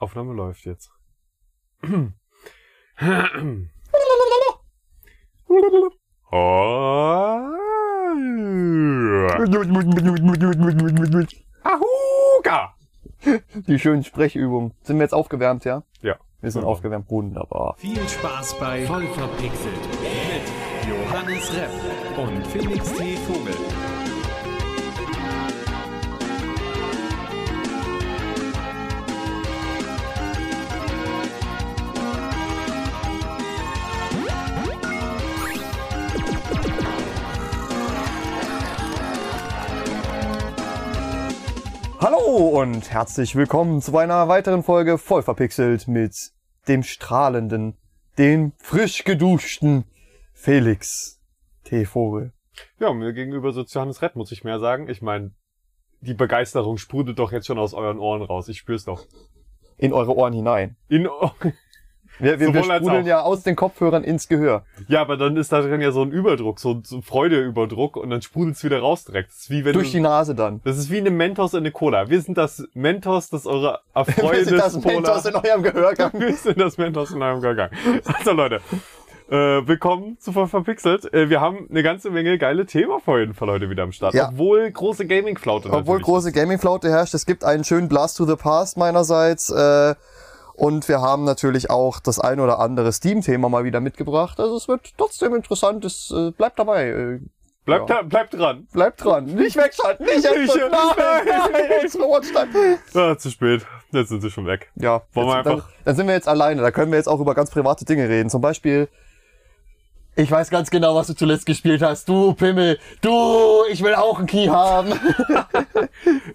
Aufnahme läuft jetzt. Ahuga! Die schönen Sprechübungen. Sind wir jetzt aufgewärmt, ja? Ja. Wir sind Ja. aufgewärmt. Wunderbar. Viel Spaß bei Vollverpixelt mit Johannes Repp und Felix T. Vogel. Hallo und herzlich willkommen zu einer weiteren Folge voll verpixelt mit dem strahlenden, dem frisch geduschten Felix T. Vogel. Ja, mir gegenüber sitzt Johannes Rett, muss ich mehr sagen. Ich meine, die Begeisterung sprudelt doch jetzt schon aus euren Ohren raus. Ich spür's doch. In eure Ohren hinein. In, Wir, wir, wir sprudeln ja aus den Kopfhörern ins Gehör. ja, aber dann ist da drin ja so ein Überdruck, so ein so Freudeüberdruck und dann sprudelt's wieder raus direkt. Wie wenn Durch du, die Nase dann. das ist wie eine Mentos in eine Cola. Wir sind das Mentos, das eure Wir sind das Erfreunis Mentos in eurem Gehörgang. Wir sind das Mentos in eurem Gehörgang. Also Leute, äh, willkommen zu Voll Verpixelt. Äh, wir haben eine ganze Menge geile Themen für jeden Fall heute wieder am Start. Ja. Obwohl große Gaming-Flaute Obwohl große Gaming-Flaute herrscht, es gibt einen schönen Blast to the Past meinerseits. Äh, und wir haben natürlich auch das ein oder andere Steam-Thema mal wieder mitgebracht. Also es wird trotzdem interessant. Es äh, bleibt dabei. Äh, Bleibt, Ja. da, bleibt dran. bleibt dran. Nicht wegschalten. Nicht jetzt. Nein, nein. nein. Ah, zu spät. Jetzt sind sie schon weg. Ja, Wollen wir jetzt, dann, einfach- dann sind wir jetzt alleine. Da können wir jetzt auch über ganz private Dinge reden. Zum Beispiel, ich weiß ganz genau, was du zuletzt gespielt hast. Du Pimmel. Du, ich will auch einen Key haben.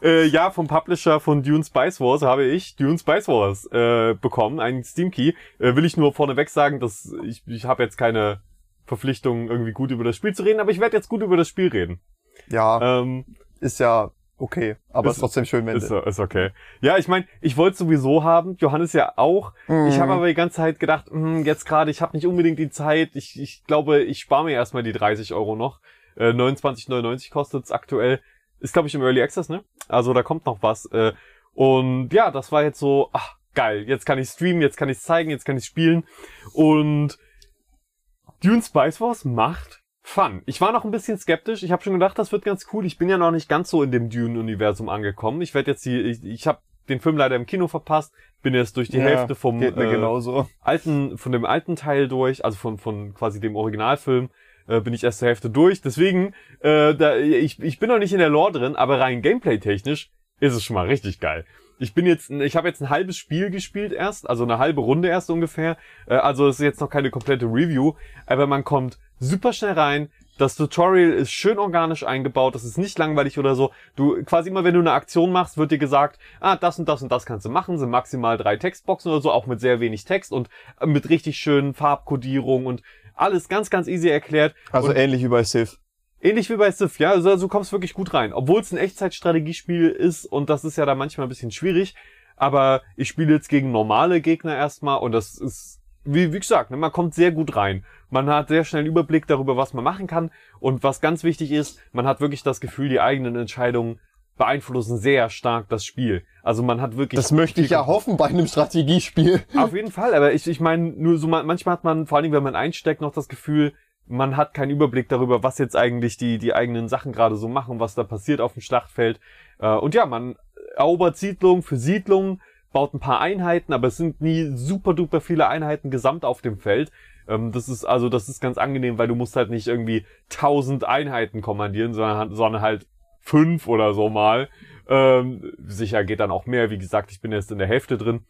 Äh, ja, vom Publisher von Dune Spice Wars habe ich Dune Spice Wars äh, bekommen, einen Steam Key. Äh, will ich nur vorneweg sagen, dass ich, ich habe jetzt keine Verpflichtung, irgendwie gut über das Spiel zu reden, aber ich werde jetzt gut über das Spiel reden. ja, Ähm, ist ja okay. Aber Ist- ist trotzdem schön, wenn ist, du... ist okay. Ja, ich meine, ich wollte sowieso haben, Johannes ja auch. Mhm. Ich habe aber die ganze Zeit gedacht, hm, jetzt gerade, ich habe nicht unbedingt die Zeit. Ich, ich glaube, ich spare mir erstmal die 30 Euro noch. Äh, 29,99 kostet's aktuell. Ist, glaube ich, im Early Access, ne? Also da kommt noch was. Äh, und ja, das war jetzt so, ach, geil. Jetzt kann ich streamen, jetzt kann ich zeigen, jetzt kann ich spielen. Und Dune Spice Wars macht Fun. Ich war noch ein bisschen skeptisch. Ich habe schon gedacht, das wird ganz cool. Ich bin ja noch nicht ganz so in dem Dune-Universum angekommen. Ich werde jetzt die, ich, ich habe den Film leider im Kino verpasst. Bin jetzt durch die Ja, Hälfte vom äh, genauso. alten, von dem alten Teil durch, also von, von quasi dem Originalfilm, äh, bin ich erst zur Hälfte durch. Deswegen, äh, da, ich, ich bin noch nicht in der Lore drin, aber rein gameplay-technisch ist es schon mal richtig geil. Ich bin jetzt, ich habe jetzt ein halbes Spiel gespielt erst, also eine halbe Runde erst ungefähr. Äh, also es ist jetzt noch keine komplette Review, aber man kommt super schnell rein. Das Tutorial ist schön organisch eingebaut, das ist nicht langweilig oder so. Du quasi immer, wenn du eine Aktion machst, wird dir gesagt, ah, das und das und das kannst du machen, sind maximal drei Textboxen oder so, auch mit sehr wenig Text und äh, mit richtig schönen Farbkodierung und alles ganz, ganz easy erklärt. Also und ähnlich wie bei Civ. Ähnlich wie bei Civ, ja, also du kommst wirklich gut rein. Obwohl es ein Echtzeitstrategiespiel ist und das ist ja da manchmal ein bisschen schwierig, aber ich spiele jetzt gegen normale Gegner erstmal und das ist, wie, wie gesagt, ne, man kommt sehr gut rein. Man hat sehr schnell einen Überblick darüber, was man machen kann und was ganz wichtig ist, man hat wirklich das Gefühl, die eigenen Entscheidungen beeinflussen sehr stark das Spiel. Also man hat wirklich Das möchte ich ja hoffen bei einem Strategiespiel. auf jeden Fall, aber ich, ich meine, nur so man- manchmal hat man, vor allem wenn man einsteckt, noch das Gefühl, man hat keinen Überblick darüber, was jetzt eigentlich die, die eigenen Sachen gerade so machen, was da passiert auf dem Schlachtfeld. Äh, Und ja, man erobert Siedlung für Siedlung, baut ein paar Einheiten, aber es sind nie super duper viele Einheiten gesamt auf dem Feld. Ähm, Das ist also, das ist ganz angenehm, weil du musst halt nicht irgendwie tausend Einheiten kommandieren, sondern, sondern halt fünf oder so mal. Ähm, sicher geht dann auch mehr. Wie gesagt, ich bin jetzt in der Hälfte drin.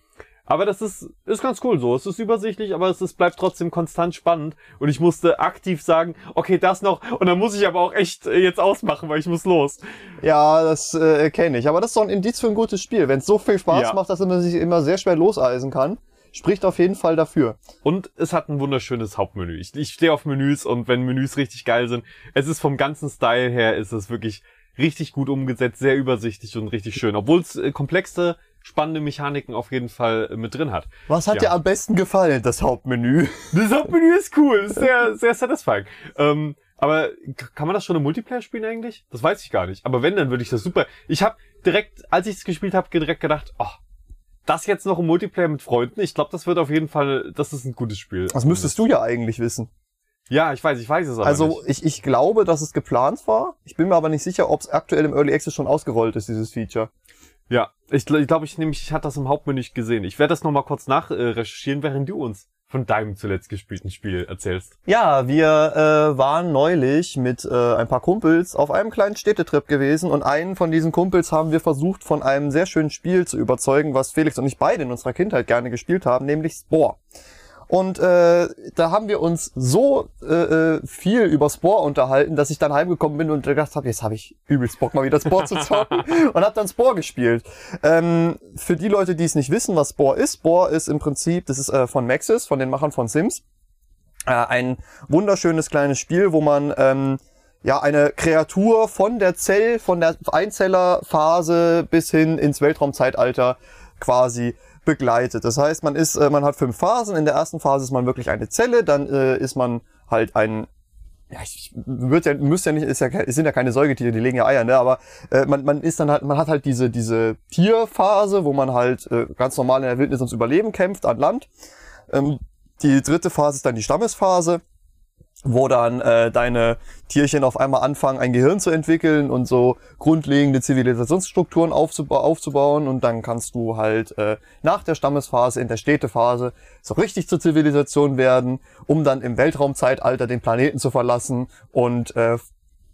Aber das ist, ist ganz cool so. Es ist übersichtlich, aber es ist, bleibt trotzdem konstant spannend. Und ich musste aktiv sagen, okay, das noch. Und dann muss ich aber auch echt äh, jetzt ausmachen, weil ich muss los. Ja, das äh, kenne ich. Aber das ist doch ein Indiz für ein gutes Spiel. Wenn es so viel Spaß Ja. macht, dass man sich immer sehr schwer loseisen kann, spricht auf jeden Fall dafür. Und es hat ein wunderschönes Hauptmenü. Ich, ich stehe auf Menüs und wenn Menüs richtig geil sind, es ist vom ganzen Style her, ist es wirklich richtig gut umgesetzt, sehr übersichtlich und richtig schön. Obwohl es äh, komplexe, spannende Mechaniken auf jeden Fall äh, mit drin hat. Was hat Ja. dir am besten gefallen, das Hauptmenü? Das Hauptmenü ist cool, ist sehr, sehr satisfying. Ähm, aber kann man das schon im Multiplayer spielen eigentlich? Das weiß ich gar nicht. Aber wenn, dann würde ich das super. Ich habe direkt, als ich es gespielt habe, direkt gedacht, oh, das jetzt noch im Multiplayer mit Freunden, ich glaube, das wird auf jeden Fall, das ist ein gutes Spiel. Das müsstest du ja eigentlich wissen. Ja, ich weiß, ich weiß es aber Also nicht. ich, ich glaube, dass es geplant war. Ich bin mir aber nicht sicher, ob es aktuell im Early Access schon ausgerollt ist, dieses Feature. Ja, ich glaube, ich, glaub, ich nämlich, ich hatte das im Hauptmenü nicht gesehen. Ich werde das nochmal kurz nachrecherchieren, äh, während du uns von deinem zuletzt gespielten Spiel erzählst. Ja, wir äh, waren neulich mit äh, ein paar Kumpels auf einem kleinen Städtetrip gewesen und einen von diesen Kumpels haben wir versucht, von einem sehr schönen Spiel zu überzeugen, was Felix und ich beide in unserer Kindheit gerne gespielt haben, nämlich Spore. Und äh, da haben wir uns so äh, äh, viel über Spore unterhalten, dass ich dann heimgekommen bin und gedacht habe, jetzt habe ich übelst Bock mal wieder Spore zu zocken und habe dann Spore gespielt. Ähm, für die Leute, die es nicht wissen, was Spore ist, Spore ist im Prinzip, das ist äh, von Maxis, von den Machern von Sims, äh, ein wunderschönes kleines Spiel, wo man ähm, ja eine Kreatur von der Zell, von der Einzellerphase bis hin ins Weltraumzeitalter quasi begleitet. Das heißt, man ist, äh, man hat fünf Phasen. In der ersten Phase ist man wirklich eine Zelle, dann äh, ist man halt ein ja, ich wird ja, müsste ja nicht, ist ja, es sind ja keine Säugetiere, die legen ja Eier, ne? Aber äh, man, man ist dann halt, man hat halt diese diese Tierphase, wo man halt äh, ganz normal in der Wildnis ums Überleben kämpft an Land. Ähm, die dritte Phase ist dann die Stammesphase, wo dann äh, deine Tierchen auf einmal anfangen, ein Gehirn zu entwickeln und so grundlegende Zivilisationsstrukturen aufzuba aufzubauen. Und dann kannst du halt äh, nach der Stammesphase, in der Städtephase, so richtig zur Zivilisation werden, um dann im Weltraumzeitalter den Planeten zu verlassen und äh,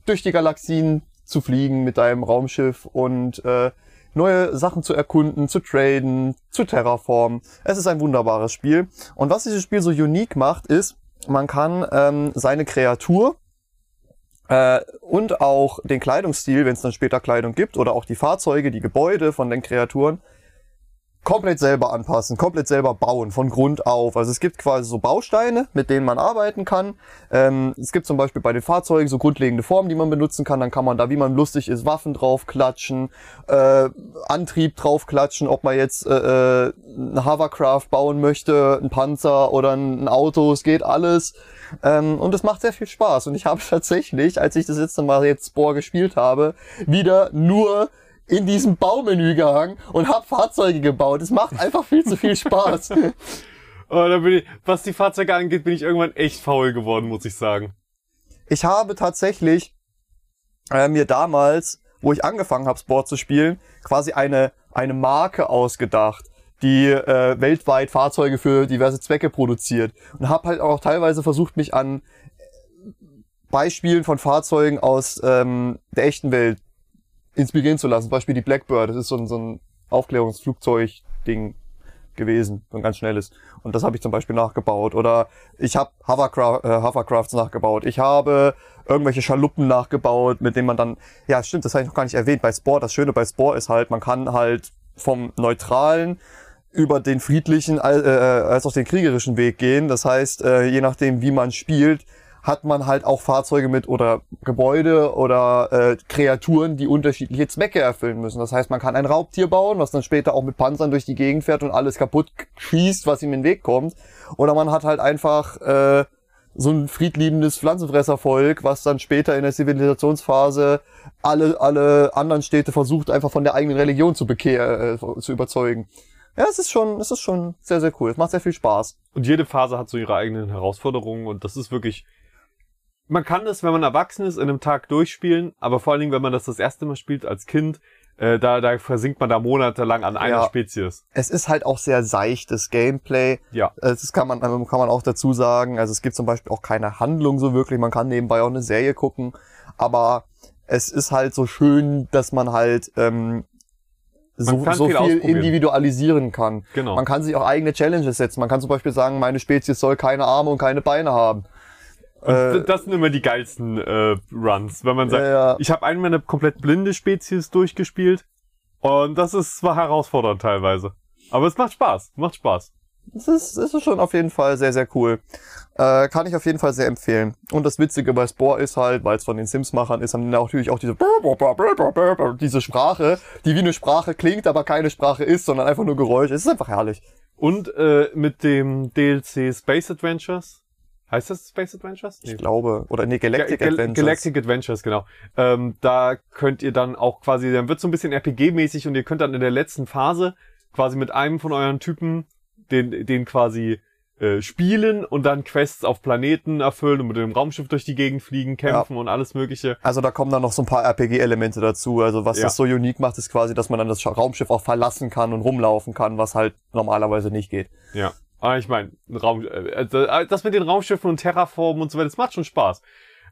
durch die Galaxien zu fliegen mit deinem Raumschiff und äh, neue Sachen zu erkunden, zu traden, zu terraformen. Es ist ein wunderbares Spiel. Und was dieses Spiel so unique macht, ist, man kann ähm, seine Kreatur äh, und auch den Kleidungsstil, wenn es dann später Kleidung gibt, oder auch die Fahrzeuge, die Gebäude von den Kreaturen, komplett selber anpassen, komplett selber bauen, von Grund auf. Also es gibt quasi so Bausteine, mit denen man arbeiten kann. Ähm, es gibt zum Beispiel bei den Fahrzeugen so grundlegende Formen, die man benutzen kann. Dann kann man da, wie man lustig ist, Waffen draufklatschen, äh, Antrieb draufklatschen, ob man jetzt äh, äh, ein Hovercraft bauen möchte, ein Panzer oder ein Auto, es geht alles. Ähm, und es macht sehr viel Spaß. Und ich habe tatsächlich, als ich das letzte Mal jetzt Spore gespielt habe, wieder nur in diesem Baumenü gehangen und hab Fahrzeuge gebaut. Es macht einfach viel zu viel Spaß. Oh, da bin ich, was die Fahrzeuge angeht, bin ich irgendwann echt faul geworden, muss ich sagen. Ich habe tatsächlich äh, mir damals, wo ich angefangen habe, Sport zu spielen, quasi eine, eine Marke ausgedacht, die äh, weltweit Fahrzeuge für diverse Zwecke produziert. Und habe halt auch teilweise versucht, mich an Beispielen von Fahrzeugen aus ähm, der echten Welt inspirieren zu lassen. Zum Beispiel die Blackbird, das ist so ein, so ein Aufklärungsflugzeug-Ding gewesen, so ein ganz schnelles. Und das habe ich zum Beispiel nachgebaut. Oder ich habe Hovercraft, äh, Hovercrafts nachgebaut. Ich habe irgendwelche Schaluppen nachgebaut, mit denen man dann, ja stimmt, das habe ich noch gar nicht erwähnt, bei Spore, das Schöne bei Spore ist halt, man kann halt vom neutralen über den friedlichen äh, als auch den kriegerischen Weg gehen. Das heißt, äh, je nachdem, wie man spielt, hat man halt auch Fahrzeuge mit oder Gebäude oder äh, Kreaturen, die unterschiedliche Zwecke erfüllen müssen. Das heißt, man kann ein Raubtier bauen, was dann später auch mit Panzern durch die Gegend fährt und alles kaputt schießt, was ihm in den Weg kommt. Oder man hat halt einfach äh, so ein friedliebendes Pflanzenfresservolk, was dann später in der Zivilisationsphase alle, alle anderen Städte versucht, einfach von der eigenen Religion zu bekehren, äh, zu überzeugen. Ja, es ist schon, es ist schon sehr, sehr cool. Es macht sehr viel Spaß. Und jede Phase hat so ihre eigenen Herausforderungen und das ist wirklich, man kann das, wenn man erwachsen ist, in einem Tag durchspielen, aber vor allen Dingen, wenn man das das erste Mal spielt als Kind, äh, da, da versinkt man da monatelang an einer Ja. Spezies. Es ist halt auch sehr seichtes Gameplay. Ja. Äh, Das kann man, kann man auch dazu sagen. Also es gibt zum Beispiel auch keine Handlung so wirklich. Man kann nebenbei auch eine Serie gucken. Aber es ist halt so schön, dass man halt ähm, so, so viel viel individualisieren kann. Genau. Man kann sich auch eigene Challenges setzen. Man kann zum Beispiel sagen, meine Spezies soll keine Arme und keine Beine haben. Äh, das sind immer die geilsten äh, Runs, wenn man sagt, Ja, ja. ich habe einmal eine komplett blinde Spezies durchgespielt und das ist war herausfordernd teilweise. Aber es macht Spaß, macht Spaß. Das ist, das ist schon auf jeden Fall sehr, sehr cool. Äh, kann ich auf jeden Fall sehr empfehlen. Und das Witzige bei Spore ist halt, weil es von den Sims-Machern ist, haben die natürlich auch diese diese Sprache, die wie eine Sprache klingt, aber keine Sprache ist, sondern einfach nur Geräusch. Es ist einfach herrlich. Und äh, mit dem DLC Space Adventures, heißt das Space Adventures? Ich glaube. Oder nee, Galactic Gal- Adventures. Galactic Adventures, genau. Ähm, da könnt ihr dann auch quasi, dann wird so ein bisschen RPG-mäßig und ihr könnt dann in der letzten Phase quasi mit einem von euren Typen den, den quasi äh, spielen und dann Quests auf Planeten erfüllen und mit dem Raumschiff durch die Gegend fliegen, kämpfen und alles mögliche. Also da kommen dann noch so ein paar RPG-Elemente dazu. Also was Ja. das so unique macht, ist quasi, dass man dann das Raumschiff auch verlassen kann und rumlaufen kann, was halt normalerweise nicht geht. Ja. Aber ich meine, Raum, äh, äh, das mit den Raumschiffen und Terraformen und so weiter, das macht schon Spaß.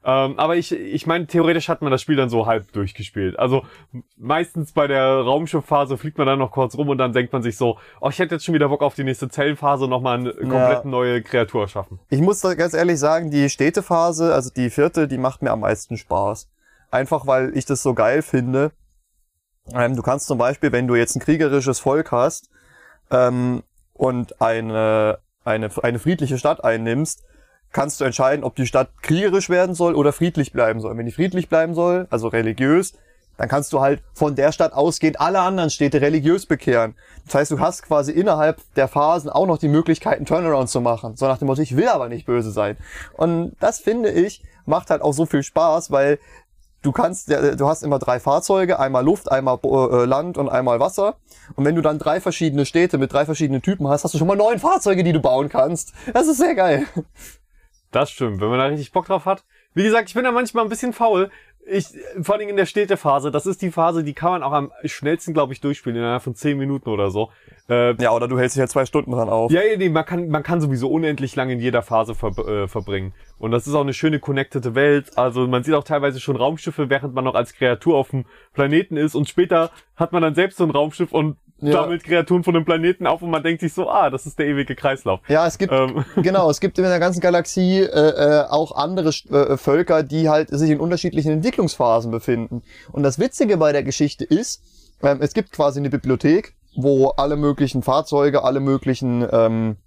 Ähm, aber ich, ich meine, theoretisch hat man das Spiel dann so halb durchgespielt. Also meistens bei der Raumschiffphase fliegt man dann noch kurz rum und dann denkt man sich so, oh, ich hätte jetzt schon wieder Bock auf die nächste Zellenphase und nochmal eine komplett neue Kreatur schaffen. Ich muss da ganz ehrlich sagen, die Städtephase, also die vierte, die macht mir am meisten Spaß. Einfach weil ich das so geil finde. Ähm, du kannst zum Beispiel, wenn du jetzt ein kriegerisches Volk hast ähm, und eine, eine, eine friedliche Stadt einnimmst, kannst du entscheiden, ob die Stadt kriegerisch werden soll oder friedlich bleiben soll. Wenn die friedlich bleiben soll, also religiös, dann kannst du halt von der Stadt ausgehend alle anderen Städte religiös bekehren. Das heißt, du hast quasi innerhalb der Phasen auch noch die Möglichkeit, einen Turnaround zu machen. So nach dem Motto, ich will aber nicht böse sein. Und das finde ich, macht halt auch so viel Spaß, weil du kannst, ja, du hast immer drei Fahrzeuge, einmal Luft, einmal äh, Land und einmal Wasser. Und wenn du dann drei verschiedene Städte mit drei verschiedenen Typen hast, hast du schon mal neun Fahrzeuge, die du bauen kannst. Das ist sehr geil. Das stimmt, wenn man da richtig Bock drauf hat. Wie gesagt, ich bin da manchmal ein bisschen faul. Ich, vor allem in der Städtephase, das ist die Phase, die kann man auch am schnellsten, glaube ich, durchspielen, innerhalb von 10 Minuten oder so. Äh, Ja, oder du hältst dich halt zwei Stunden dran auf. Ja, ja, nee, man kann, man kann sowieso unendlich lang in jeder Phase ver äh, verbringen. Und das ist auch eine schöne connected Welt. Also man sieht auch teilweise schon Raumschiffe, während man noch als Kreatur auf dem Planeten ist. Und später hat man dann selbst so ein Raumschiff und Ja. sammelt Kreaturen von dem Planeten auf und man denkt sich so, ah, das ist der ewige Kreislauf. Ja, es gibt Ähm, genau, es gibt in der ganzen Galaxie äh, äh, auch andere äh, Völker, die halt sich in unterschiedlichen Entwicklungsphasen befinden. Und das Witzige bei der Geschichte ist, ähm, es gibt quasi eine Bibliothek, wo alle möglichen Fahrzeuge, alle möglichen ähm,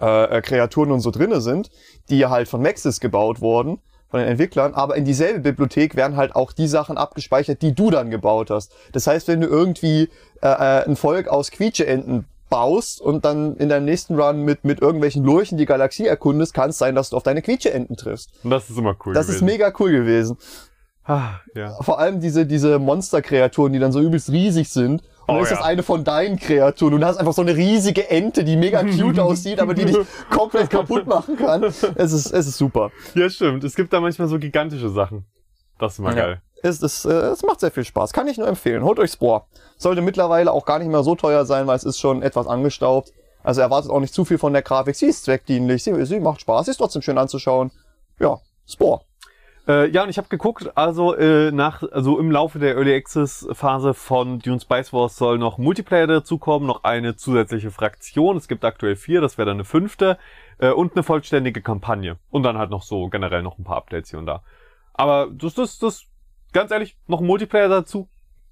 äh, äh, Kreaturen und so drinne sind, die halt von Maxis gebaut wurden, von den Entwicklern, aber in dieselbe Bibliothek werden halt auch die Sachen abgespeichert, die du dann gebaut hast. Das heißt, wenn du irgendwie äh, äh, ein Volk aus Quietscheenten baust und dann in deinem nächsten Run mit, mit irgendwelchen Lurchen die Galaxie erkundest, kann es sein, dass du auf deine Quietscheenten triffst. und das ist immer cool Das ist gewesen. mega cool gewesen. Ah, ja. Vor allem diese, diese Monsterkreaturen, die dann so übelst riesig sind. Und dann Oh ist das ja. eine von deinen Kreaturen. Und du hast einfach so eine riesige Ente, die mega cute aussieht, aber die dich komplett kaputt machen kann. Es ist, es ist super. ja, stimmt. Es gibt da manchmal so gigantische Sachen. Das ist immer Ja. geil. Es, es, äh, es macht sehr viel Spaß. Kann ich nur empfehlen. Holt euch Spore. Sollte mittlerweile auch gar nicht mehr so teuer sein, weil es ist schon etwas angestaubt. Also erwartet auch nicht zu viel von der Grafik. Sie ist zweckdienlich. Sie, sie macht Spaß. Sie ist trotzdem schön anzuschauen. Ja, Spore. Äh, ja, und ich habe geguckt, also äh, nach, also im Laufe der Early Access Phase von Dune Spice Wars soll noch Multiplayer dazukommen, noch eine zusätzliche Fraktion. Es gibt aktuell vier, das wäre dann eine fünfte äh, und eine vollständige Kampagne und dann halt noch so generell noch ein paar Updates hier und da. Aber das, das, das, ganz ehrlich, noch ein Multiplayer dazu,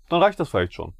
dann reicht das vielleicht schon.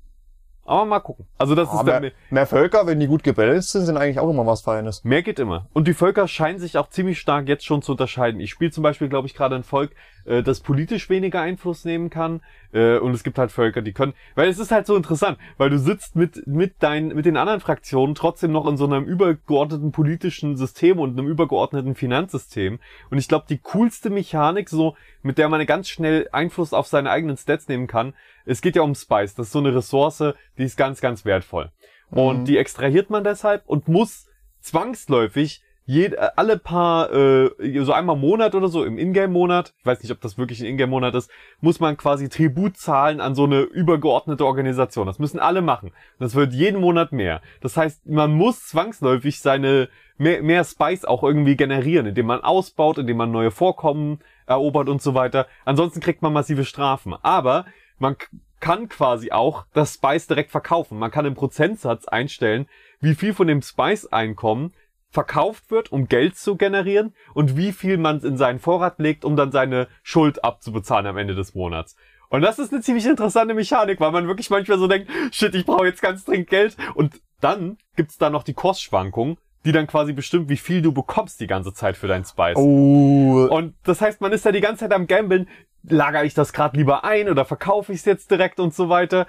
Aber mal gucken. Also das Ja, ist dann mehr, mehr Völker, wenn die gut gebalanced sind, sind eigentlich auch immer was Feines. Mehr geht immer. Und die Völker scheinen sich auch ziemlich stark jetzt schon zu unterscheiden. Ich spiele zum Beispiel, glaube ich, gerade ein Volk, äh, das politisch weniger Einfluss nehmen kann. Äh, und es gibt halt Völker, die können. Weil es ist halt so interessant, weil du sitzt mit, mit deinen, mit den anderen Fraktionen trotzdem noch in so einem übergeordneten politischen System und einem übergeordneten Finanzsystem. Und ich glaube, die coolste Mechanik, so, mit der man ganz schnell Einfluss auf seine eigenen Stats nehmen kann, es geht ja um Spice. Das ist so eine Ressource, die ist ganz, ganz wertvoll. Und Mhm. die extrahiert man deshalb und muss zwangsläufig jed äh, alle paar, äh, so einmal Monat oder so, im Ingame-Monat, ich weiß nicht, ob das wirklich ein Ingame-Monat ist, muss man quasi Tribut zahlen an so eine übergeordnete Organisation. Das müssen alle machen. Das wird jeden Monat mehr. Das heißt, man muss zwangsläufig seine mehr, mehr Spice auch irgendwie generieren, indem man ausbaut, indem man neue Vorkommen erobert und so weiter. Ansonsten kriegt man massive Strafen. Aber man kann quasi auch das Spice direkt verkaufen. Man kann im Prozentsatz einstellen, wie viel von dem Spice-Einkommen verkauft wird, um Geld zu generieren und wie viel man in seinen Vorrat legt, um dann seine Schuld abzubezahlen am Ende des Monats. Und das ist eine ziemlich interessante Mechanik, weil man wirklich manchmal so denkt, shit, ich brauche jetzt ganz dringend Geld. Und dann gibt's da noch die Kursschwankung, die dann quasi bestimmt, wie viel du bekommst die ganze Zeit für dein Spice. Oh, Und das heißt, man ist da die ganze Zeit am Gambeln, lagere ich das gerade lieber ein oder verkaufe ich es jetzt direkt und so weiter.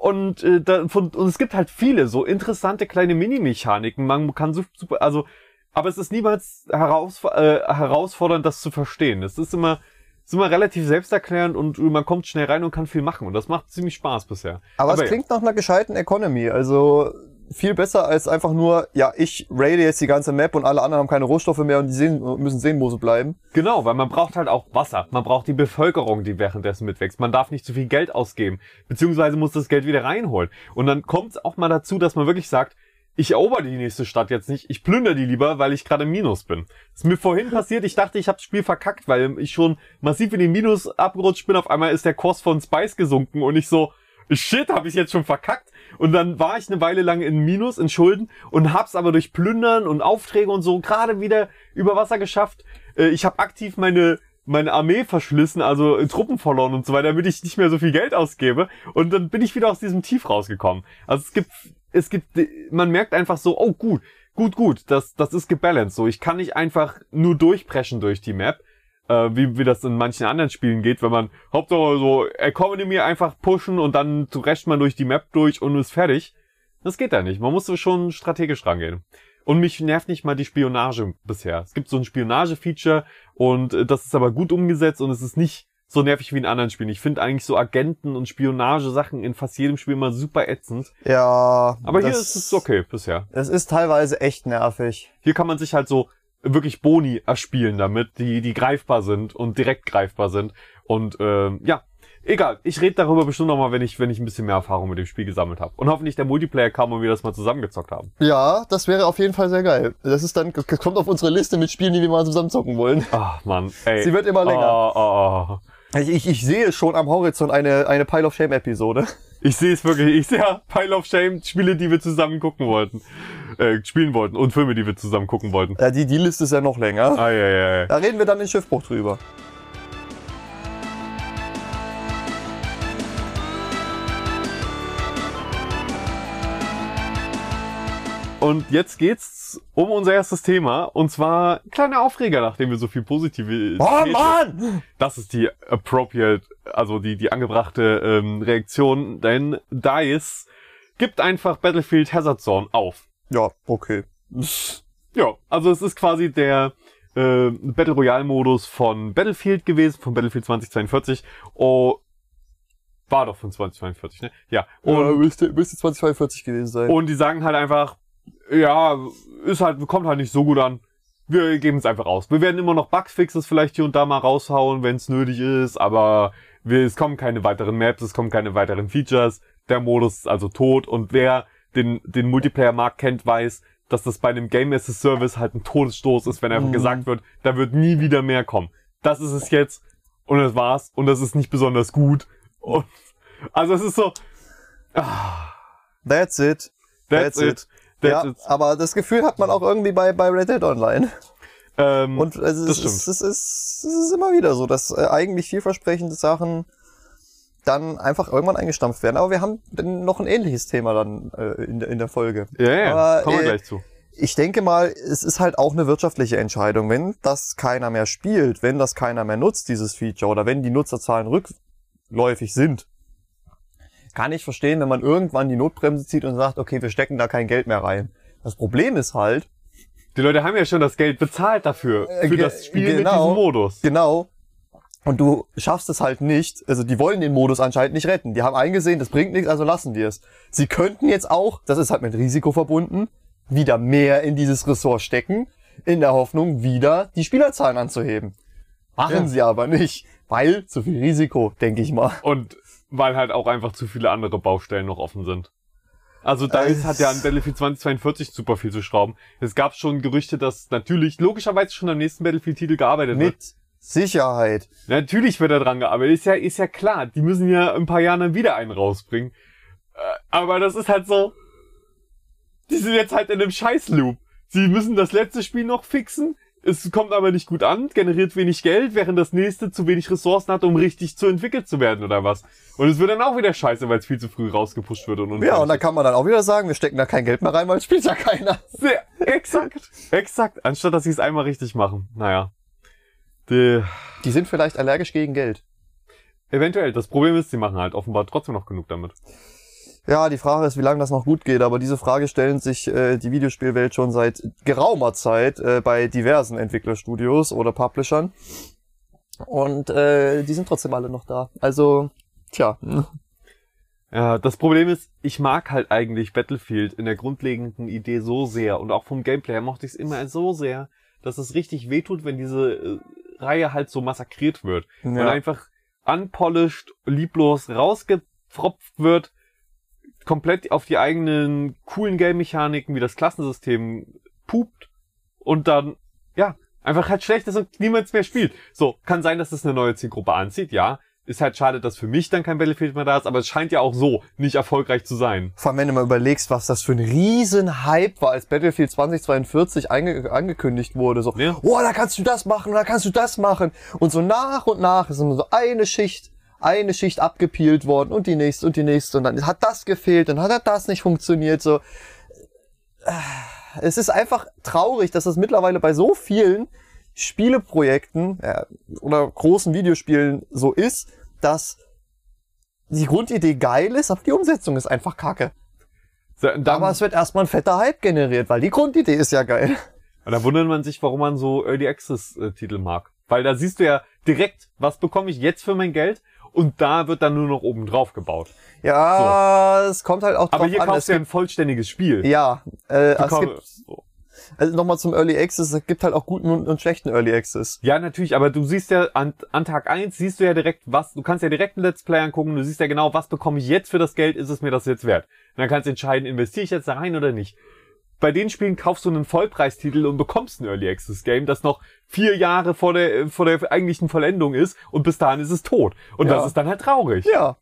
Und, äh, da, von, und es gibt halt viele so interessante kleine Mini-Mechaniken. Man kann so super, also, aber es ist niemals heraus, äh, herausfordernd, das zu verstehen. Es ist immer ist immer relativ selbsterklärend und man kommt schnell rein und kann viel machen. Und das macht ziemlich Spaß bisher. Aber, es ja. klingt nach einer gescheiten Economy. Also viel besser als einfach nur, ja, ich raide jetzt die ganze Map und alle anderen haben keine Rohstoffe mehr und die sehen, müssen Seenmose bleiben. Genau, weil man braucht halt auch Wasser. Man braucht die Bevölkerung, die währenddessen mitwächst. Man darf nicht zu viel Geld ausgeben, beziehungsweise muss das Geld wieder reinholen. Und dann kommt es auch mal dazu, dass man wirklich sagt, ich erober die nächste Stadt jetzt nicht, ich plünder die lieber, weil ich gerade im Minus bin. Das ist mir vorhin passiert, ich dachte, ich habe das Spiel verkackt, weil ich schon massiv in den Minus abgerutscht bin. Auf einmal ist der Kurs von Spice gesunken und ich so, shit, habe ich jetzt schon verkackt. Und dann war ich eine Weile lang in Minus, in Schulden und hab's aber durch Plündern und Aufträge und so gerade wieder über Wasser geschafft. Äh, Ich habe aktiv meine meine Armee verschlissen, also äh, Truppen verloren und so weiter, damit ich nicht mehr so viel Geld ausgebe. Und dann bin ich wieder aus diesem Tief rausgekommen. Also es gibt, es gibt, man merkt einfach so, oh gut, gut, gut, das, das ist gebalanced. So, ich kann nicht einfach nur durchpreschen durch die Map, äh, wie, wie das in manchen anderen Spielen geht, wenn man Hauptsache so Economy einfach pushen und dann rescht man durch die Map durch und ist fertig. Das geht da nicht. Man muss so schon strategisch rangehen. Und mich nervt nicht mal die Spionage bisher. Es gibt so ein Spionage-Feature und äh, das ist aber gut umgesetzt und es ist nicht so nervig wie in anderen Spielen. Ich finde eigentlich so Agenten und Spionage-Sachen in fast jedem Spiel immer super ätzend. Ja. Aber hier das- ist es okay bisher. Es ist teilweise echt nervig. Hier kann man sich halt so wirklich Boni erspielen damit, die, die greifbar sind und direkt greifbar sind. Und ähm, ja, egal. Ich rede darüber bestimmt nochmal, wenn ich, wenn ich ein bisschen mehr Erfahrung mit dem Spiel gesammelt habe. Und hoffentlich der Multiplayer kam und wir das mal zusammengezockt haben. Ja, das wäre auf jeden Fall sehr geil. Das ist dann, das kommt auf unsere Liste mit Spielen, die wir mal zusammen zocken wollen. Ach Mann, ey. Sie wird immer länger. Oh, oh, oh. Ich, ich, ich sehe schon am Horizont eine, eine Pile of Shame Episode. Ich sehe es wirklich. Ich sehe ja Pile of Shame, Spiele, die wir zusammen gucken wollten. Äh, spielen wollten und Filme, die wir zusammen gucken wollten. Ja, die, die Liste ist ja noch länger. Ah, ja, ja, ja. Da reden wir dann in Schiffbruch drüber. Und jetzt geht's um unser erstes Thema. Und zwar kleiner Aufreger, nachdem wir so viel positive... Oh Mann! Das ist die appropriate, also die, die angebrachte ähm, Reaktion, denn DICE gibt einfach Battlefield Hazard Zone auf. Ja, okay. Ja, also es ist quasi der äh, Battle Royale Modus von Battlefield gewesen, von Battlefield 2042. Oh, war doch von 2042, ne? Ja. Und Und, müsste, müsste 2042 gewesen sein. und die sagen halt einfach, ja, ist halt, kommt halt nicht so gut an. Wir geben es einfach aus. Wir werden immer noch Bugfixes vielleicht hier und da mal raushauen, wenn es nötig ist, aber wir, es kommen keine weiteren Maps, es kommen keine weiteren Features. Der Modus ist also tot und wer den, den Multiplayer-Markt kennt, weiß, dass das bei einem Game as a Service halt ein Todesstoß ist, wenn einfach Mhm. gesagt wird, da wird nie wieder mehr kommen. Das ist es jetzt und das war's und das ist nicht besonders gut. Und, also es ist so, That's it. that's, That's it. it. Ja, aber das Gefühl hat man auch irgendwie bei, bei Red Dead Online. Ähm, Und es, ist, es, ist, es ist immer wieder so, dass äh, eigentlich vielversprechende Sachen dann einfach irgendwann eingestampft werden. Aber wir haben dann noch ein ähnliches Thema dann äh, in, der- in der Folge. ja, ja, aber, kommen wir äh, gleich zu. Ich denke mal, es ist halt auch eine wirtschaftliche Entscheidung. Wenn das keiner mehr spielt, wenn das keiner mehr nutzt, dieses Feature, oder wenn die Nutzerzahlen rückläufig sind, kann ich verstehen, wenn man irgendwann die Notbremse zieht und sagt, okay, wir stecken da kein Geld mehr rein. Das Problem ist halt, Die Leute haben ja schon das Geld bezahlt dafür, Äh, für das Spiel mit genau. diesem Modus. Genau. Und du schaffst es halt nicht. Also die wollen den Modus anscheinend nicht retten. Die haben eingesehen, das bringt nichts, also lassen wir es. Sie könnten jetzt auch, das ist halt mit Risiko verbunden, wieder mehr in dieses Ressort stecken, in der Hoffnung, wieder die Spielerzahlen anzuheben. Machen Ja. sie aber nicht, weil zu viel Risiko, denke ich mal. Und weil halt auch einfach zu viele andere Baustellen noch offen sind. Also DICE Äh, hat ja an Battlefield 2042 super viel zu schrauben. Es gab schon Gerüchte, dass natürlich logischerweise schon am nächsten Battlefield-Titel gearbeitet wird. Mit Sicherheit. Natürlich wird da dran gearbeitet. Ist ja, ist ja klar. Die müssen ja in ein paar Jahren dann wieder einen rausbringen. Äh, Aber das ist halt so. Die sind jetzt halt in einem Scheißloop. Sie müssen das letzte Spiel noch fixen. Es kommt aber nicht gut an, generiert wenig Geld, während das nächste zu wenig Ressourcen hat, um richtig zu entwickelt zu werden oder was. Und es wird dann auch wieder scheiße, weil es viel zu früh rausgepusht wird und Ja, und dann kann man dann auch wieder sagen, wir stecken da kein Geld mehr rein, weil es spielt ja keiner. Sehr, exakt, exakt. Anstatt dass sie es einmal richtig machen. Naja. Die, Die sind vielleicht allergisch gegen Geld. eventuell. Das Problem ist, sie machen halt offenbar trotzdem noch genug damit. Ja, die Frage ist, wie lange das noch gut geht, aber diese Frage stellen sich äh, die Videospielwelt schon seit geraumer Zeit äh, bei diversen Entwicklerstudios oder Publishern. Und äh, die sind trotzdem alle noch da. Also, tja. Ja, das Problem ist, ich mag halt eigentlich Battlefield in der grundlegenden Idee so sehr und auch vom Gameplay her mochte ich es immer so sehr, dass es richtig wehtut, wenn diese äh, Reihe halt so massakriert wird. Und Ja. einfach unpolished, lieblos rausgefropft wird, komplett auf die eigenen coolen Game-Mechaniken wie das Klassensystem pupt und dann, ja, einfach halt schlecht ist und niemand mehr spielt. So, kann sein, dass es eine neue Zielgruppe anzieht, ja. Ist halt schade, dass für mich dann kein Battlefield mehr da ist, aber es scheint ja auch so nicht erfolgreich zu sein. Vor allem, wenn du mal überlegst, was das für ein riesen Hype war, als Battlefield 2042 einge angekündigt wurde. So, Ja. oh, da kannst du das machen, da kannst du das machen. Und so nach und nach ist immer so eine Schicht, eine Schicht abgepielt worden und die nächste und die nächste. Und dann hat das gefehlt, dann hat das nicht funktioniert. So, es ist einfach traurig, dass das mittlerweile bei so vielen Spieleprojekten ja, oder großen Videospielen so ist, dass die Grundidee geil ist, aber die Umsetzung ist einfach kacke. Dann, Aber es wird erstmal ein fetter Hype generiert, weil die Grundidee ist ja geil. da wundert man sich, warum man so Early Access äh, Titel mag. Weil da siehst du ja direkt, was bekomme ich jetzt für mein Geld und da wird dann nur noch oben drauf gebaut. Ja, es kommt halt auch drauf Aber hier an. kaufst du ja ein vollständiges Spiel. ja, äh, Du es gibt, also nochmal zum Early Access, es gibt halt auch guten und, und schlechten Early Access. Ja, natürlich, aber du siehst ja an, an Tag eins siehst du ja direkt, was, du kannst ja direkt ein Let's Play angucken, du siehst ja genau, was bekomme ich jetzt für das Geld, ist es mir das jetzt wert? Und dann kannst du entscheiden, investiere ich jetzt da rein oder nicht. Bei den Spielen kaufst du einen Vollpreistitel und bekommst ein Early Access Game, das noch vier Jahre vor der, vor der eigentlichen Vollendung ist und bis dahin ist es tot. Und Ja. das ist dann halt traurig. Ja.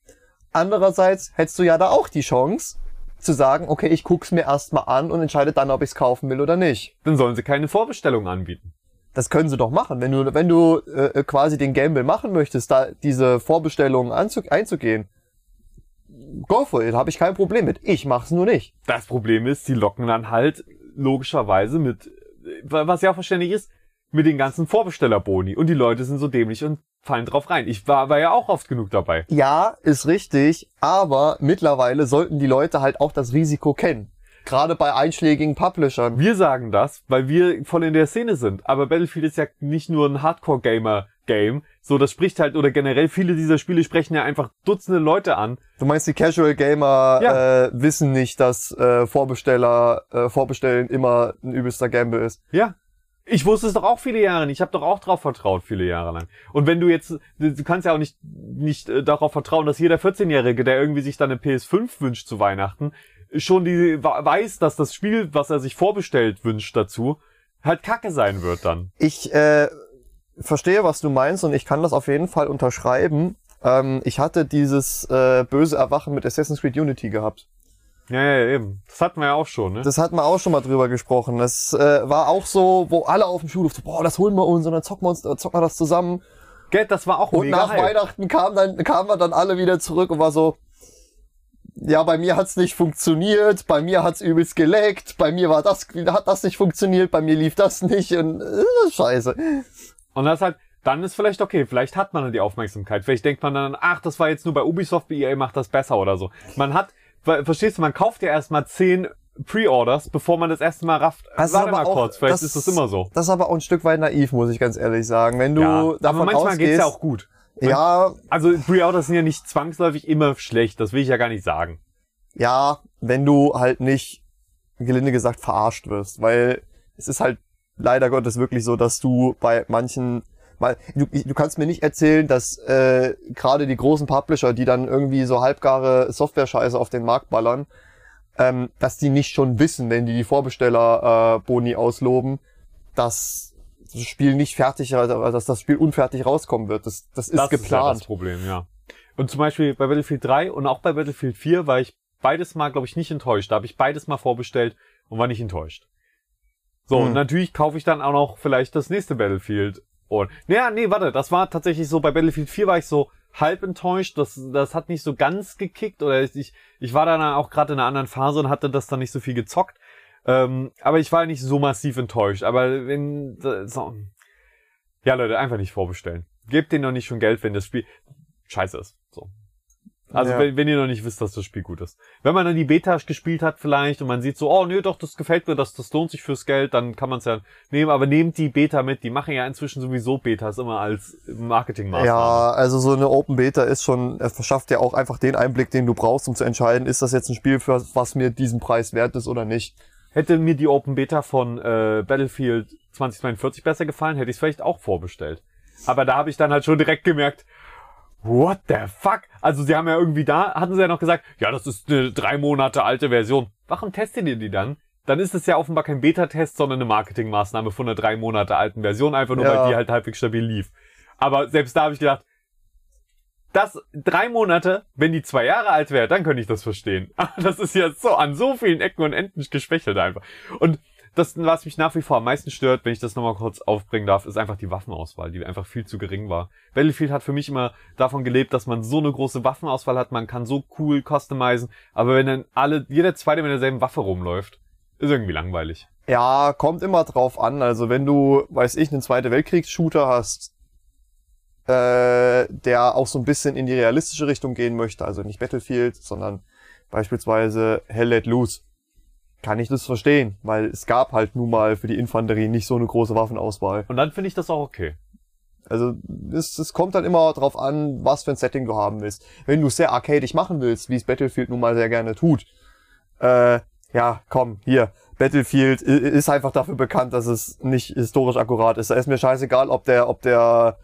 Andererseits hättest du ja da auch die Chance zu sagen, okay, ich guck's mir erstmal an und entscheide dann, ob ich's kaufen will oder nicht. Dann sollen sie keine Vorbestellung anbieten. Das können sie doch machen, wenn du wenn du äh, quasi den Gamble machen möchtest, da diese Vorbestellungen einzugehen. Go for it, habe ich kein Problem mit. Ich mach's nur nicht. Das Problem ist, sie locken dann halt logischerweise mit, was ja auch verständlich ist, mit den ganzen Vorbestellerboni. Und die Leute sind so dämlich und fallen drauf rein. Ich war, war ja auch oft genug dabei. Ja, ist richtig, aber mittlerweile sollten die Leute halt auch das Risiko kennen. Gerade bei einschlägigen Publishern. Wir sagen das, weil wir voll in der Szene sind. Aber Battlefield ist ja nicht nur ein Hardcore-Gamer-Game. So, das spricht halt, oder generell viele dieser Spiele sprechen ja einfach Dutzende Leute an. Du meinst, die Casual Gamer Ja. äh, wissen nicht, dass äh, Vorbesteller äh, Vorbestellen immer ein übelster Gamble ist. Ja. Ich wusste es doch auch viele Jahre nicht. Ich habe doch auch drauf vertraut, viele Jahre lang. Und wenn du jetzt, du kannst ja auch nicht, nicht äh, darauf vertrauen, dass jeder 14-Jährige, der irgendwie sich dann eine PS5 wünscht zu Weihnachten, schon die weiß, dass das Spiel, was er sich vorbestellt wünscht dazu, halt Kacke sein wird dann. Ich äh, verstehe, was du meinst und ich kann das auf jeden Fall unterschreiben. Ähm, ich hatte dieses äh, böse Erwachen mit Assassin's Creed Unity gehabt. Ja, ja, eben. Das hatten wir ja auch schon, ne? Das hatten wir auch schon mal drüber gesprochen. Das äh, war auch so, wo alle auf dem Schulhof so, boah, das holen wir uns und dann zocken wir uns, äh, zocken wir das zusammen. Geld, das war auch Und nach Hype. Weihnachten kamen dann, kamen wir dann alle wieder zurück und war so, ja, bei mir hat's nicht funktioniert, bei mir hat's übelst geleckt, bei mir war das, hat das nicht funktioniert, bei mir lief das nicht und äh, scheiße. Und das halt, dann ist vielleicht okay, vielleicht hat man dann die Aufmerksamkeit. Vielleicht denkt man dann, ach, das war jetzt nur bei Ubisoft, EA macht das besser oder so. Man hat, ver- verstehst du, man kauft ja erstmal zehn Pre-Orders, bevor man das erste Mal rafft. Das Warte aber mal auch- kurz, vielleicht das- ist das immer so. Das ist aber auch ein Stück weit naiv, muss ich ganz ehrlich sagen. Wenn du Ja, aber davon manchmal ausgehst, geht's ja auch gut. ja, Also Pre-Orders sind ja nicht zwangsläufig immer schlecht, das will ich ja gar nicht sagen. ja, wenn du halt nicht, gelinde gesagt, verarscht wirst, weil es ist halt leider Gottes wirklich so, dass du bei manchen, weil du, du kannst mir nicht erzählen, dass äh, gerade die großen Publisher, die dann irgendwie so halbgare Software-Scheiße auf den Markt ballern, ähm, dass die nicht schon wissen, wenn die die Vorbesteller äh, Boni ausloben, dass das Spiel nicht fertig, also dass das Spiel unfertig rauskommen wird. Das, das ist das ist ja geplant. das Problem, ja. Und zum Beispiel bei Battlefield 3 und auch bei Battlefield 4 war ich beides mal, glaube ich, nicht enttäuscht. Da habe ich beides mal vorbestellt und war nicht enttäuscht. So, Hm. und natürlich kaufe ich dann auch noch vielleicht das nächste Battlefield. Und, naja, nee, warte, das war tatsächlich so, bei Battlefield 4 war ich so halb enttäuscht, das, das hat nicht so ganz gekickt, oder ich, ich war dann auch gerade in einer anderen Phase und hatte das dann nicht so viel gezockt. Ähm, aber ich war nicht so massiv enttäuscht. Aber wenn, so, ja Leute, einfach nicht vorbestellen. Gebt denen noch nicht schon Geld, wenn das Spiel scheiße ist. So. Also Ja. wenn, wenn ihr noch nicht wisst, dass das Spiel gut ist. Wenn man dann die Beta gespielt hat vielleicht und man sieht so, oh nö, doch, das gefällt mir, das, das lohnt sich fürs Geld, dann kann man es ja nehmen. Aber nehmt die Beta mit. Die machen ja inzwischen sowieso Betas immer als Marketingmaßnahme. Ja, also so eine Open Beta ist schon, es verschafft dir auch einfach den Einblick, den du brauchst, um zu entscheiden, ist das jetzt ein Spiel, für was mir diesen Preis wert ist oder nicht. Hätte mir die Open Beta von äh, Battlefield 2042 besser gefallen, hätte ich es vielleicht auch vorbestellt. Aber da habe ich dann halt schon direkt gemerkt, what the fuck? Also sie haben ja irgendwie da, hatten sie ja noch gesagt, ja, das ist eine drei Monate alte Version. Warum testet ihr die dann? Dann ist es ja offenbar kein Beta-Test, sondern eine Marketingmaßnahme von einer drei Monate alten Version, einfach nur Ja. weil die halt halbwegs stabil lief. Aber selbst da habe ich gedacht, das drei Monate, wenn die zwei Jahre alt wäre, dann könnte ich das verstehen. Aber das ist ja so an so vielen Ecken und Enden geschwächelt einfach. Und das, was mich nach wie vor am meisten stört, wenn ich das nochmal kurz aufbringen darf, ist einfach die Waffenauswahl, die einfach viel zu gering war. Battlefield hat für mich immer davon gelebt, dass man so eine große Waffenauswahl hat, man kann so cool customizen, aber wenn dann alle, jeder zweite mit derselben Waffe rumläuft, ist irgendwie langweilig. Ja, kommt immer drauf an. Also wenn du, weiß ich, einen Zweite Weltkriegs-Shooter hast, äh, der auch so ein bisschen in die realistische Richtung gehen möchte, also nicht Battlefield, sondern beispielsweise Hell Let Loose, kann ich das verstehen, weil es gab halt nun mal für die Infanterie nicht so eine große Waffenauswahl. Und dann finde ich das auch okay. Also es, es kommt dann immer drauf an, was für ein Setting du haben willst. Wenn du es sehr arcadisch machen willst, wie es Battlefield nun mal sehr gerne tut, äh, ja, komm, hier, Battlefield ist einfach dafür bekannt, dass es nicht historisch akkurat ist. Da ist mir scheißegal, ob der, ob der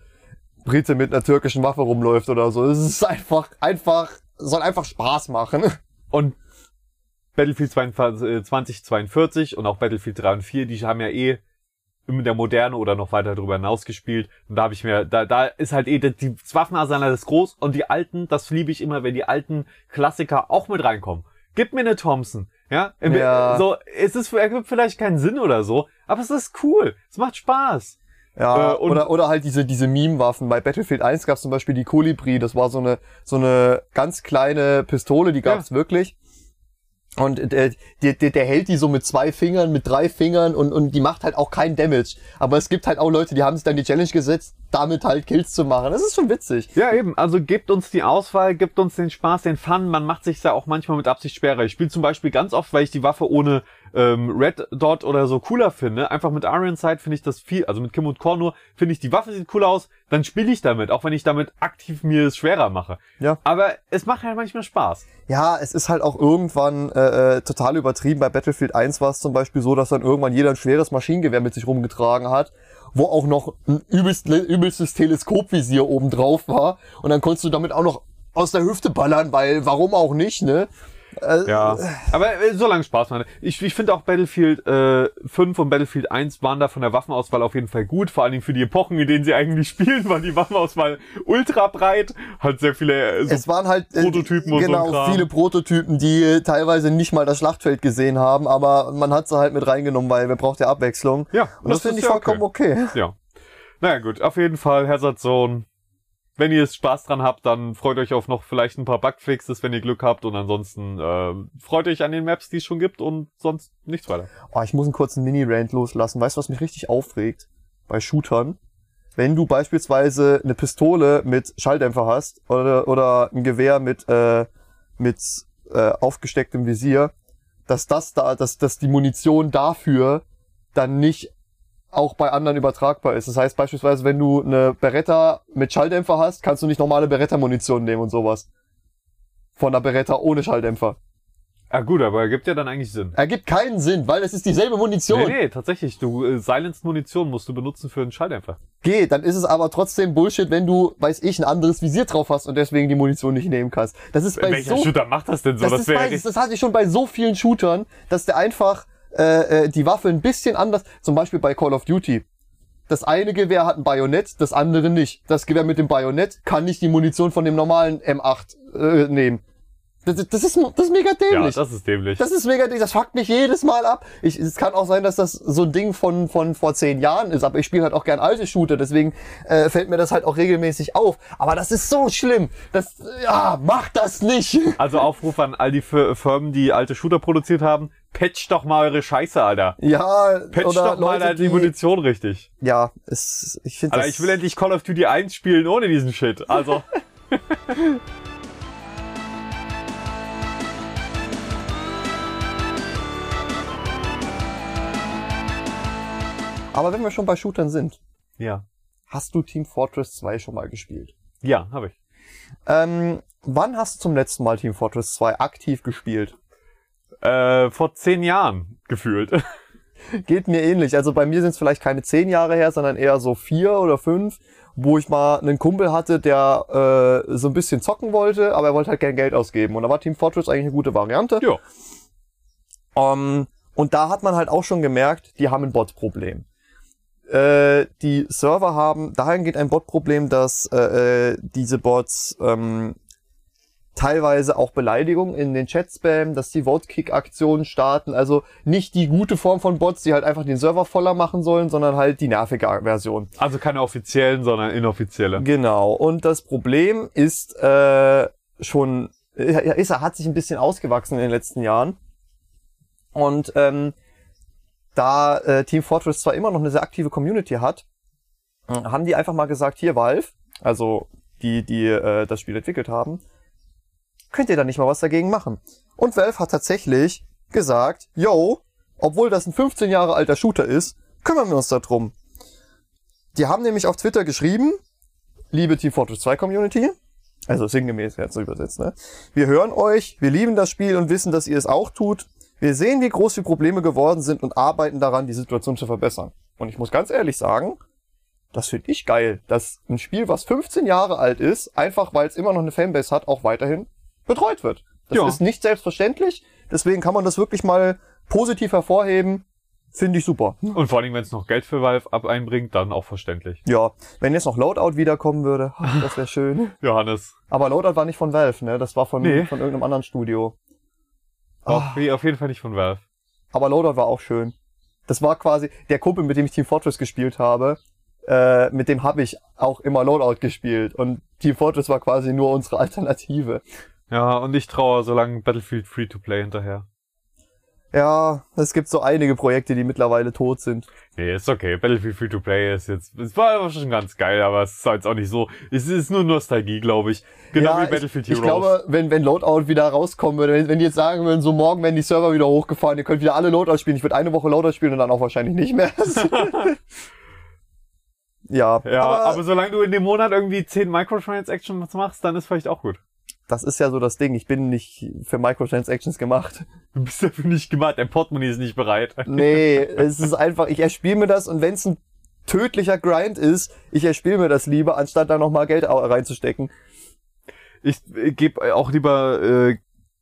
Brite mit einer türkischen Waffe rumläuft oder so. Es ist einfach, einfach, soll einfach Spaß machen. Und Battlefield 42, äh, 2042 und auch Battlefield 3 und 4, die haben ja eh in der Moderne oder noch weiter darüber hinaus gespielt. Und da habe ich mir, da, da ist halt eh, die Waffenarsenal ist groß und die alten, das liebe ich immer, wenn die alten Klassiker auch mit reinkommen. Gib mir eine Thompson, ja? Ja. So, es ist, ergibt vielleicht keinen Sinn oder so, aber es ist cool. Es macht Spaß. Ja, Äh, oder, oder halt diese, diese Meme-Waffen. Bei Battlefield 1 gab es zum Beispiel die Kolibri, das war so eine, so eine ganz kleine Pistole, die gab es wirklich. Und der, der, der, der hält die so mit zwei Fingern, mit drei Fingern und, und die macht halt auch kein Damage. Aber es gibt halt auch Leute, die haben sich dann die Challenge gesetzt, damit halt Kills zu machen. Das ist schon witzig. Ja, eben. Also gebt uns die Auswahl, gebt uns den Spaß, den Fun. Man macht sich ja auch manchmal mit Absicht schwerer. Ich spiele zum Beispiel ganz oft, weil ich die Waffe ohne ähm, Red Dot oder so cooler finde. Einfach mit Iron Sight finde ich das viel, also mit Kim und Korn nur, finde ich, die Waffe sieht cool aus, dann spiele ich damit, auch wenn ich damit aktiv mir es schwerer mache. Ja. Aber es macht halt manchmal Spaß. Ja, es ist halt auch irgendwann äh, äh, total übertrieben. Bei Battlefield 1 war es zum Beispiel so, dass dann irgendwann jeder ein schweres Maschinengewehr mit sich rumgetragen hat, wo auch noch ein übelst, übelstes Teleskopvisier oben drauf war. Und dann konntest du damit auch noch aus der Hüfte ballern, weil warum auch nicht, ne? Äh, Ja. Aber äh, so lange Spaß macht. Ich, ich finde auch Battlefield äh, 5 und Battlefield 1 waren da von der Waffenauswahl auf jeden Fall gut. Vor allen Dingen für die Epochen, in denen sie eigentlich spielen, war die Waffenauswahl ultra breit. Hat sehr viele äh, so Es waren halt äh, Prototypen und so genau ein Kram. viele Prototypen, die äh, teilweise nicht mal das Schlachtfeld gesehen haben, aber man hat sie halt mit reingenommen, weil man braucht ja Abwechslung. Ja, und das, das finde ich ja vollkommen okay. Ja. Naja gut, auf jeden Fall Hazard Zone. Wenn ihr Spaß dran habt, dann freut euch auf noch vielleicht ein paar Bugfixes, wenn ihr Glück habt. Und ansonsten äh, freut euch an den Maps, die es schon gibt und sonst nichts weiter. Oh, ich muss einen kurzen Mini-Rant loslassen. Weißt du, was mich richtig aufregt? Bei Shootern. Wenn du beispielsweise eine Pistole mit Schalldämpfer hast oder, oder ein Gewehr mit, äh, mit äh, aufgestecktem Visier, dass das da, dass, dass die Munition dafür dann nicht auch bei anderen übertragbar ist. Das heißt beispielsweise, wenn du eine Beretta mit Schalldämpfer hast, kannst du nicht normale Beretta-Munition nehmen und sowas. Von einer Beretta ohne Schalldämpfer. Ja gut, aber ergibt ja dann eigentlich Sinn. Ergibt keinen Sinn, weil es ist dieselbe Munition. Nee, nee, tatsächlich. Du äh, Silenced Munition musst du benutzen für einen Schalldämpfer. Geht, dann ist es aber trotzdem Bullshit, wenn du, weiß ich, ein anderes Visier drauf hast und deswegen die Munition nicht nehmen kannst. Das ist bei Welcher so, Shooter macht das denn so? das, ist wäre bei, das hatte ich schon bei so vielen Shootern, dass der einfach äh, äh, die Waffe ein bisschen anders, zum Beispiel bei Call of Duty. Das eine Gewehr hat ein Bajonett, das andere nicht. Das Gewehr mit dem Bajonett kann nicht die Munition von dem normalen M8 äh, nehmen. Das, das, ist, das ist mega ja, dämlich. das ist dämlich. Das ist mega, das fuckt mich jedes Mal ab. Ich, es kann auch sein, dass das so ein Ding von, von vor zehn Jahren ist, aber ich spiele halt auch gern alte Shooter, deswegen äh, fällt mir das halt auch regelmäßig auf. Aber das ist so schlimm. Das, ja, mach das nicht. Also Aufruf an all die Fir- Firmen, die alte Shooter produziert haben patch doch mal eure Scheiße, Alter. Ja, patcht doch mal halt die, die Munition richtig. Ja, es, ich finde Alter, ich will endlich Call of Duty 1 spielen ohne diesen Shit. Also. Aber wenn wir schon bei Shootern sind. Ja. Hast du Team Fortress 2 schon mal gespielt? Ja, habe ich. Ähm, wann hast du zum letzten Mal Team Fortress 2 aktiv gespielt? Äh, vor zehn Jahren gefühlt. Geht mir ähnlich. Also bei mir sind es vielleicht keine zehn Jahre her, sondern eher so vier oder fünf, wo ich mal einen Kumpel hatte, der äh, so ein bisschen zocken wollte, aber er wollte halt kein Geld ausgeben. Und da war Team Fortress eigentlich eine gute Variante. ja. Ähm, und da hat man halt auch schon gemerkt, die haben ein Bot-Problem. Äh, die Server haben dahingehend ein Bot-Problem, dass äh, äh, diese Bots ähm, teilweise auch Beleidigungen in den Chat spammen, dass die Vote-Kick-Aktionen starten. Also nicht die gute Form von Bots, die halt einfach den Server voller machen sollen, sondern halt die nervige Version. Also keine offiziellen, sondern inoffizielle. Genau. Und das Problem ist äh, schon, ja, ist, er hat sich ein bisschen ausgewachsen in den letzten Jahren. Und ähm, da äh, Team Fortress zwar immer noch eine sehr aktive Community hat, äh, haben die einfach mal gesagt, hier Valve, also die, die äh, das Spiel entwickelt haben, könnt ihr da nicht mal was dagegen machen. Und Valve hat tatsächlich gesagt, yo, obwohl das ein 15 Jahre alter Shooter ist, kümmern wir uns darum. Die haben nämlich auf Twitter geschrieben, liebe Team Fortress 2 Community, also sinngemäß jetzt übersetzt, ne? Wir hören euch, wir lieben das Spiel und wissen, dass ihr es auch tut. Wir sehen, wie groß die Probleme geworden sind und arbeiten daran, die Situation zu verbessern. Und ich muss ganz ehrlich sagen, das finde ich geil, dass ein Spiel, was 15 Jahre alt ist, einfach weil es immer noch eine Fanbase hat, auch weiterhin betreut wird. Das Ja. ist nicht selbstverständlich, deswegen kann man das wirklich mal positiv hervorheben. Finde ich super. Und vor allem, wenn es noch Geld für Valve ab einbringt, dann auch verständlich. Ja, wenn jetzt noch Loadout wiederkommen würde, ach, das wäre schön. Johannes. Aber Loadout war nicht von Valve, ne? Das war von, Nee. von irgendeinem anderen Studio. Auf, auf jeden Fall nicht von Valve. Aber Loadout war auch schön. Das war quasi der Kumpel, mit dem ich Team Fortress gespielt habe. Äh, mit dem habe ich auch immer Loadout gespielt. Und Team Fortress war quasi nur unsere Alternative. Ja, und ich traue so lange Battlefield Free-to-Play hinterher. Ja, es gibt so einige Projekte, die mittlerweile tot sind. Nee, ist okay. Battlefield Free-to-Play ist jetzt, es war schon ganz geil, aber es ist jetzt auch nicht so, es ist nur Nostalgie, glaube ich. Genau ja, wie Battlefield ich, Heroes. ich glaube, wenn, wenn Loadout wieder rauskommen würde, wenn, wenn die jetzt sagen würden, so morgen werden die Server wieder hochgefahren, ihr könnt wieder alle Loadout spielen, ich würde eine Woche Loadout spielen und dann auch wahrscheinlich nicht mehr. ja, ja, aber, aber, solange du in dem Monat irgendwie 10 Microtransactions machst, dann ist vielleicht auch gut. Das ist ja so das Ding. Ich bin nicht für Microtransactions gemacht. Du bist dafür nicht gemacht, dein Portemonnaie ist nicht bereit. Nee, es ist einfach, ich erspiele mir das und wenn es ein tödlicher Grind ist, ich erspiele mir das lieber, anstatt da nochmal Geld reinzustecken. Ich äh, gebe auch lieber äh,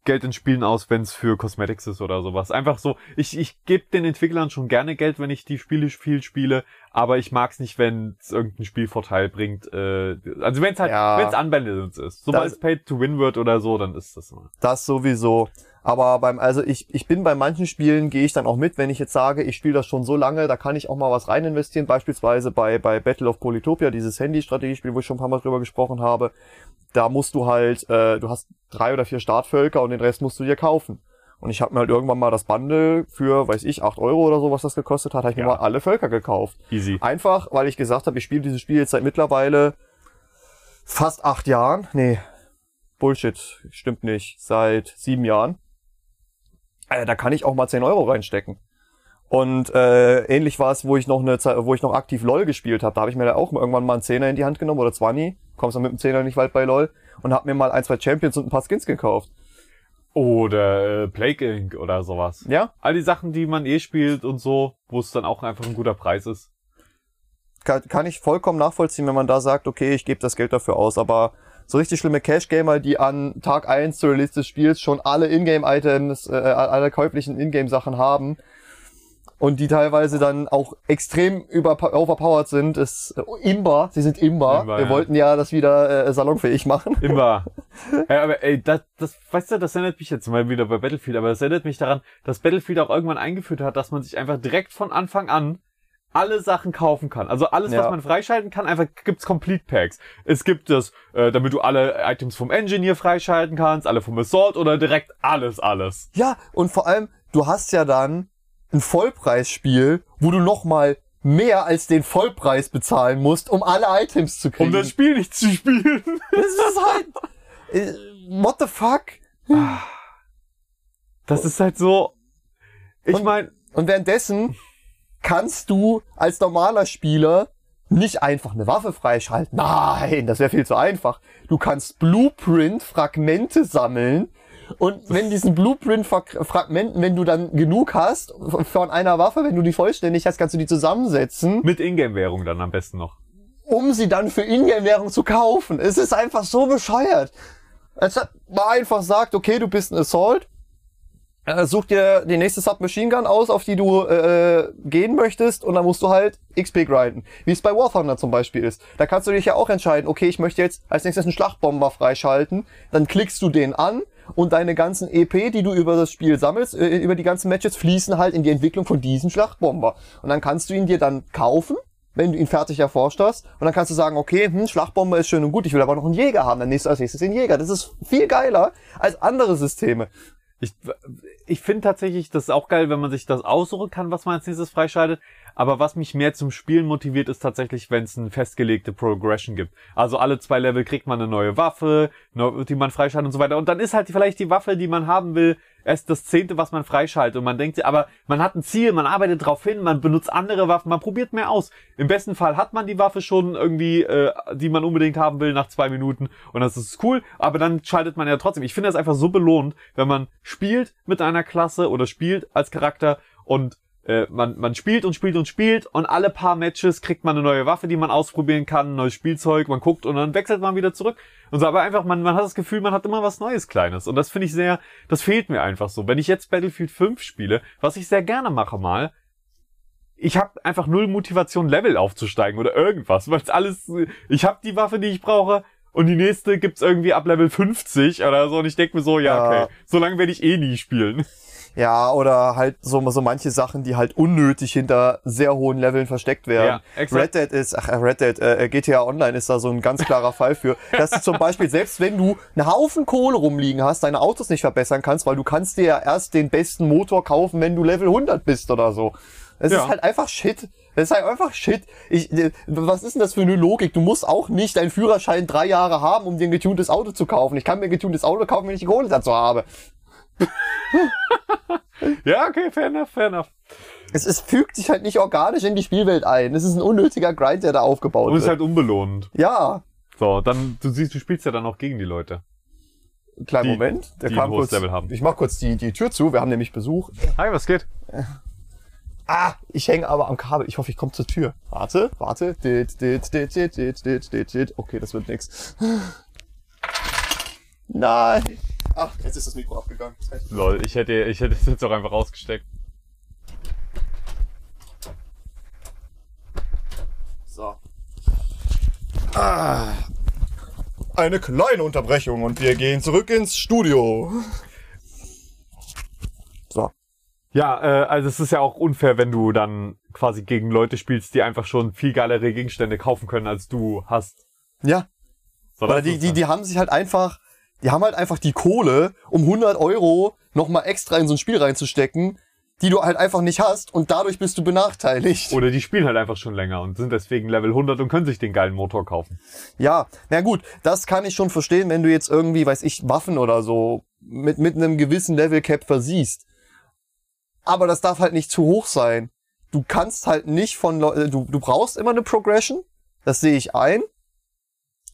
Geld in Spielen aus, wenn es für Cosmetics ist oder sowas. Einfach so, ich, ich gebe den Entwicklern schon gerne Geld, wenn ich die Spiele viel spiele, aber ich mag's nicht, wenn es irgendeinen Spielvorteil bringt. Äh, also wenn es halt, Ja. wenn es Unbalanced ist. Sobald es Pay to Win wird oder so, dann ist das immer. Das sowieso. Aber beim, also ich, ich bin bei manchen Spielen, gehe ich dann auch mit, wenn ich jetzt sage, ich spiele das schon so lange, da kann ich auch mal was rein investieren. Beispielsweise bei, bei Battle of Polytopia, dieses Handy-Strategiespiel, wo ich schon ein paar Mal drüber gesprochen habe. Da musst du halt, äh, du hast drei oder vier Startvölker und den Rest musst du dir kaufen. Und ich habe mir halt irgendwann mal das Bundle für, weiß ich, acht Euro oder so, was das gekostet hat, habe ich Ja. mir mal alle Völker gekauft. Easy. Einfach, weil ich gesagt habe, ich spiele dieses Spiel jetzt seit mittlerweile fast acht Jahren. Nee, Bullshit, stimmt nicht. Seit sieben Jahren. Äh, da kann ich auch mal 10 Euro reinstecken. Und äh, ähnlich war es, wo ich noch eine Zeit, wo ich noch aktiv LOL gespielt habe. Da habe ich mir da auch irgendwann mal einen Zehner in die Hand genommen oder 20. Kommst dann mit dem Zehner nicht weit bei LOL und hab mir mal ein, zwei Champions und ein paar Skins gekauft. Oder äh, Plague Inc. oder sowas. Ja, All die Sachen, die man eh spielt und so, wo es dann auch einfach ein guter Preis ist. kann, kann ich vollkommen nachvollziehen, wenn man da sagt, okay, ich gebe das Geld dafür aus, aber so richtig schlimme Cash-Gamer, die an Tag 1 zur Release des Spiels schon alle Ingame-Items, äh, alle käuflichen Ingame-Sachen haben und die teilweise dann auch extrem über overpowered sind, ist äh, Imba, sie sind Imba. Imba, Wir ja. wollten ja das wieder äh, salonfähig machen. Immer. ja, aber ey, das, das, weißt du, das erinnert mich jetzt mal wieder bei Battlefield, aber das erinnert mich daran, dass Battlefield auch irgendwann eingeführt hat, dass man sich einfach direkt von Anfang an alle Sachen kaufen kann. Also alles, Ja. was man freischalten kann, einfach gibt's Complete Packs. Es gibt das, äh, damit du alle Items vom Engineer freischalten kannst, alle vom Assault oder direkt alles, alles. Ja, und vor allem, du hast ja dann ein Vollpreisspiel, wo du nochmal mehr als den Vollpreis bezahlen musst, um alle Items zu kriegen. Um das Spiel nicht zu spielen. Das ist halt. Äh, what the fuck? Das ist halt so. Ich meine, Und währenddessen kannst du als normaler Spieler nicht einfach eine Waffe freischalten. Nein, das wäre viel zu einfach. Du kannst Blueprint-Fragmente sammeln. Und wenn diesen Blueprint-Fragmenten, wenn du dann genug hast von einer Waffe, wenn du die vollständig hast, kannst du die zusammensetzen, Mit Ingame-Währung dann am besten noch. um sie dann für Ingame-Währung zu kaufen. Es ist einfach so bescheuert. Als ob man einfach sagt, okay, du bist ein Assault, äh, such dir die nächste Submachine Gun aus, auf die du äh, gehen möchtest und dann musst du halt XP grinden. Wie es bei War Thunder zum Beispiel ist. Da kannst du dich ja auch entscheiden, okay, ich möchte jetzt als nächstes einen Schlachtbomber freischalten. Dann klickst du den an und deine ganzen EP, die du über das Spiel sammelst, äh, über die ganzen Matches, fließen halt in die Entwicklung von diesem Schlachtbomber. Und dann kannst du ihn dir dann kaufen wenn du ihn fertig erforscht hast. Und dann kannst du sagen, okay, hm, Schlachtbomber ist schön und gut, ich will aber noch einen Jäger haben. Dann nächstes als nächstes den Jäger. Das ist viel geiler als andere Systeme. Ich, ich finde tatsächlich, das ist auch geil, wenn man sich das aussuchen kann, was man als nächstes freischaltet. Aber was mich mehr zum Spielen motiviert, ist tatsächlich, wenn es eine festgelegte Progression gibt. Also alle zwei Level kriegt man eine neue Waffe, die man freischaltet und so weiter. Und dann ist halt vielleicht die Waffe, die man haben will, erst das zehnte, was man freischaltet. Und man denkt aber man hat ein Ziel, man arbeitet drauf hin, man benutzt andere Waffen, man probiert mehr aus. Im besten Fall hat man die Waffe schon irgendwie, äh, die man unbedingt haben will, nach zwei Minuten. Und das ist cool, aber dann schaltet man ja trotzdem. Ich finde das einfach so belohnt, wenn man spielt mit einer Klasse oder spielt als Charakter und äh, man, man spielt und spielt und spielt und alle paar Matches kriegt man eine neue Waffe, die man ausprobieren kann, ein neues Spielzeug, man guckt und dann wechselt man wieder zurück. Und so, aber einfach, man, man hat das Gefühl, man hat immer was Neues Kleines. Und das finde ich sehr, das fehlt mir einfach so. Wenn ich jetzt Battlefield 5 spiele, was ich sehr gerne mache mal, ich habe einfach null Motivation, Level aufzusteigen oder irgendwas, weil es alles, ich habe die Waffe, die ich brauche, und die nächste gibt's irgendwie ab Level 50 oder so. Und ich denke mir so, ja, Ja. okay, so lange werde ich eh nie spielen. Ja, oder halt so, so manche Sachen, die halt unnötig hinter sehr hohen Leveln versteckt werden. Ja. Red Dead ist, ach, Red Dead, äh, GTA Online ist da so ein ganz klarer Fall für, dass du zum Beispiel, selbst wenn du einen Haufen Kohle rumliegen hast, deine Autos nicht verbessern kannst, weil du kannst dir ja erst den besten Motor kaufen, wenn du Level 100 bist oder so. Es Ja. ist halt einfach Shit. Es ist halt einfach Shit. Ich, äh, was ist denn das für eine Logik? Du musst auch nicht deinen Führerschein drei Jahre haben, um dir ein getuntes Auto zu kaufen. Ich kann mir ein getuntes Auto kaufen, wenn ich die Kohle dazu habe. Ja, okay, fair enough, fair enough. Es, es fügt sich halt nicht organisch in die Spielwelt ein. Es ist ein unnötiger Grind, der da aufgebaut Und es wird. ist halt unbelohnend. ja, So, dann, du siehst, du spielst ja dann auch gegen die Leute. kleinen Die- Moment. Der die kam kurz. Level haben. Ich mach kurz die, die Tür zu. Wir haben nämlich Besuch. Hi, was geht? Ah, ich hänge aber am Kabel. Ich hoffe, ich komme zur Tür. Warte, warte. Dit, dit, dit, dit, dit, dit, dit, dit. Okay, das wird nix. Nein. Ach, jetzt ist das Mikro abgegangen. Das heißt- Lol, ich hätte, ich hätte es jetzt auch einfach rausgesteckt. So. Ah. Eine kleine Unterbrechung und wir gehen zurück ins Studio. So. Ja, äh, also es ist ja auch unfair, wenn du dann quasi gegen Leute spielst, die einfach schon viel geilere Gegenstände kaufen können, als du hast. Ja, So, Oder das die, die, die haben sich halt einfach, die haben halt einfach die Kohle, um 100 Euro nochmal extra in so ein Spiel reinzustecken, die du halt einfach nicht hast und dadurch bist du benachteiligt. Oder die spielen halt einfach schon länger und sind deswegen Level 100 und können sich den geilen Motor kaufen. Ja, na gut, das kann ich schon verstehen, wenn du jetzt irgendwie, weiß ich, Waffen oder so mit, mit einem gewissen Level Cap versiehst. Aber das darf halt nicht zu hoch sein. Du kannst halt nicht von, Leu- äh, du, du brauchst immer eine Progression, das sehe ich ein.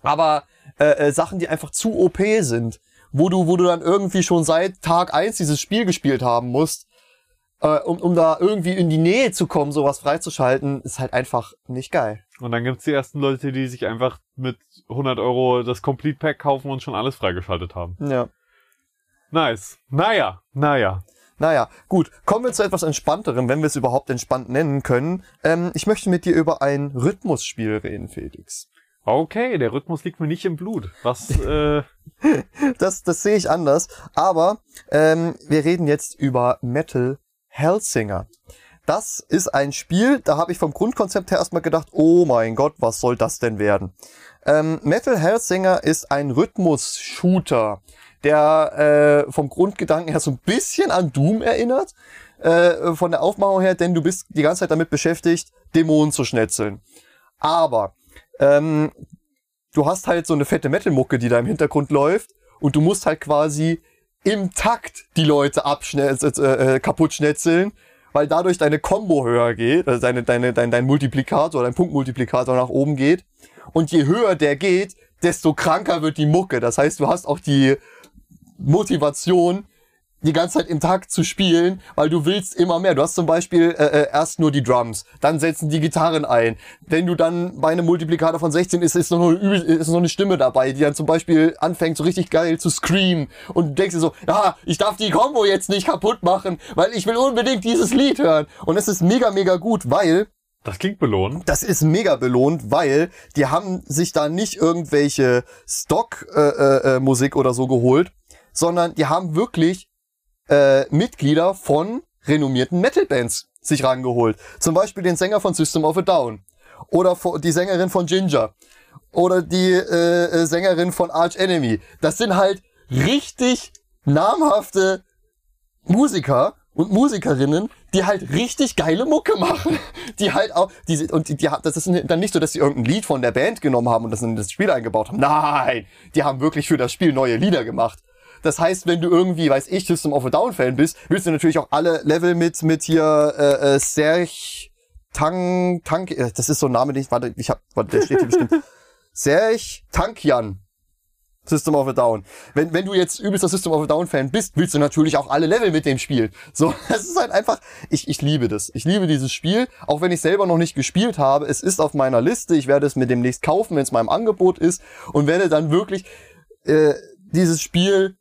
Aber äh, äh, Sachen, die einfach zu OP sind, wo du, wo du dann irgendwie schon seit Tag eins dieses Spiel gespielt haben musst, äh, um, um da irgendwie in die Nähe zu kommen, sowas freizuschalten, ist halt einfach nicht geil. Und dann gibt's die ersten Leute, die sich einfach mit 100 Euro das Complete Pack kaufen und schon alles freigeschaltet haben. Ja. Nice. Naja, naja. Naja, gut. Kommen wir zu etwas Entspannterem, wenn wir es überhaupt entspannt nennen können. Ähm, ich möchte mit dir über ein Rhythmusspiel reden, Felix. Okay, der Rhythmus liegt mir nicht im Blut. Was, äh, Das, das sehe ich anders. Aber ähm, wir reden jetzt über Metal Hellsinger. Das ist ein Spiel, da habe ich vom Grundkonzept her erstmal gedacht, oh mein Gott, was soll das denn werden? Ähm, Metal Hellsinger ist ein Rhythmus-Shooter, der äh, vom Grundgedanken her so ein bisschen an Doom erinnert, äh, von der Aufmachung her, denn du bist die ganze Zeit damit beschäftigt, Dämonen zu schnetzeln. Aber ähm, du hast halt so eine fette Metal-Mucke, die da im Hintergrund läuft und du musst halt quasi im Takt die Leute abschnetz, äh, äh, kaputt schnetzeln weil dadurch deine Combo höher geht, also deine, deine, dein, dein Multiplikator, dein Punktmultiplikator nach oben geht. Und je höher der geht, desto kranker wird die Mucke. Das heißt, du hast auch die Motivation, die ganze Zeit im Takt zu spielen, weil du willst immer mehr. Du hast zum Beispiel äh, äh, erst nur die Drums, dann setzen die Gitarren ein. Wenn du dann bei einem Multiplikator von 16 ist, ist noch, eine, Übel- ist noch eine Stimme dabei, die dann zum Beispiel anfängt, so richtig geil zu screamen. Und du denkst dir so, ja, ich darf die Combo jetzt nicht kaputt machen, weil ich will unbedingt dieses Lied hören. Und es ist mega, mega gut, weil Das klingt belohnt. das ist mega belohnt, weil die haben sich da nicht irgendwelche Stock-Musik äh, äh, Musik oder so geholt, sondern die haben wirklich äh, Mitglieder von renommierten Metal-Bands sich rangeholt. Zum Beispiel den Sänger von System of a Down oder die Sängerin von Ginger oder die äh, äh, Sängerin von Arch Enemy. Das sind halt richtig namhafte Musiker und Musikerinnen, die halt richtig geile Mucke machen. Die halt auch, die, und die, die, das ist dann nicht so, dass sie irgendein Lied von der Band genommen haben und das in das Spiel eingebaut haben. Nein! Die haben wirklich für das Spiel neue Lieder gemacht. Das heißt, wenn du irgendwie, weiß ich, System of a Down Fan bist, willst du natürlich auch alle Level mit, mit hier, äh, äh, Serch, Tang, Tank, äh, das ist so ein Name, den ich, warte, ich hab, warte, der steht hier bestimmt. Serch Tankjan. System of a Down. Wenn, wenn du jetzt übelster System of a Down Fan bist, willst du natürlich auch alle Level mit dem Spiel. So, das ist halt einfach, ich, ich liebe das. Ich liebe dieses Spiel, auch wenn ich selber noch nicht gespielt habe. Es ist auf meiner Liste. Ich werde es mir demnächst kaufen, wenn es im Angebot ist und werde dann wirklich äh, dieses Spiel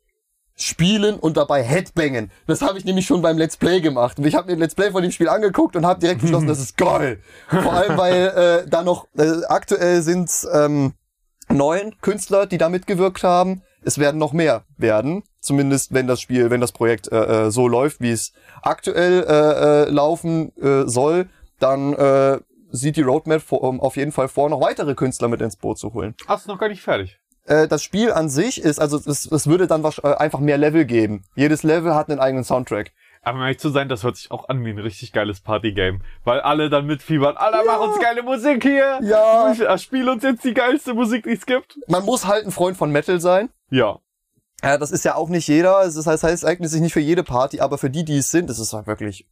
spielen und dabei Headbangen. Das habe ich nämlich schon beim Let's Play gemacht. Ich habe mir ein Let's Play von dem Spiel angeguckt und habe direkt beschlossen, das ist geil. Vor allem, weil äh, da noch äh, aktuell sind ähm, neun Künstler, die da mitgewirkt haben. Es werden noch mehr werden. Zumindest wenn das Spiel, wenn das Projekt äh, äh, so läuft, wie es aktuell äh, äh, laufen äh, soll, dann äh, sieht die Roadmap vor, um, auf jeden Fall vor, noch weitere Künstler mit ins Boot zu holen. Ach, ist noch gar nicht fertig. Äh, das Spiel an sich ist, also es, es würde dann wahrsch- äh, einfach mehr Level geben. Jedes Level hat einen eigenen Soundtrack. Aber um ehrlich zu sein, das hört sich auch an wie ein richtig geiles Partygame. Weil alle dann mitfiebern. Alter, mach uns geile Musik hier! Ja. Äh, spiel uns jetzt die geilste Musik, die es gibt. Man muss halt ein Freund von Metal sein. Ja. Ja, das ist ja auch nicht jeder. Das heißt, es eignet sich nicht für jede Party, aber für die, die es sind, ist es halt wirklich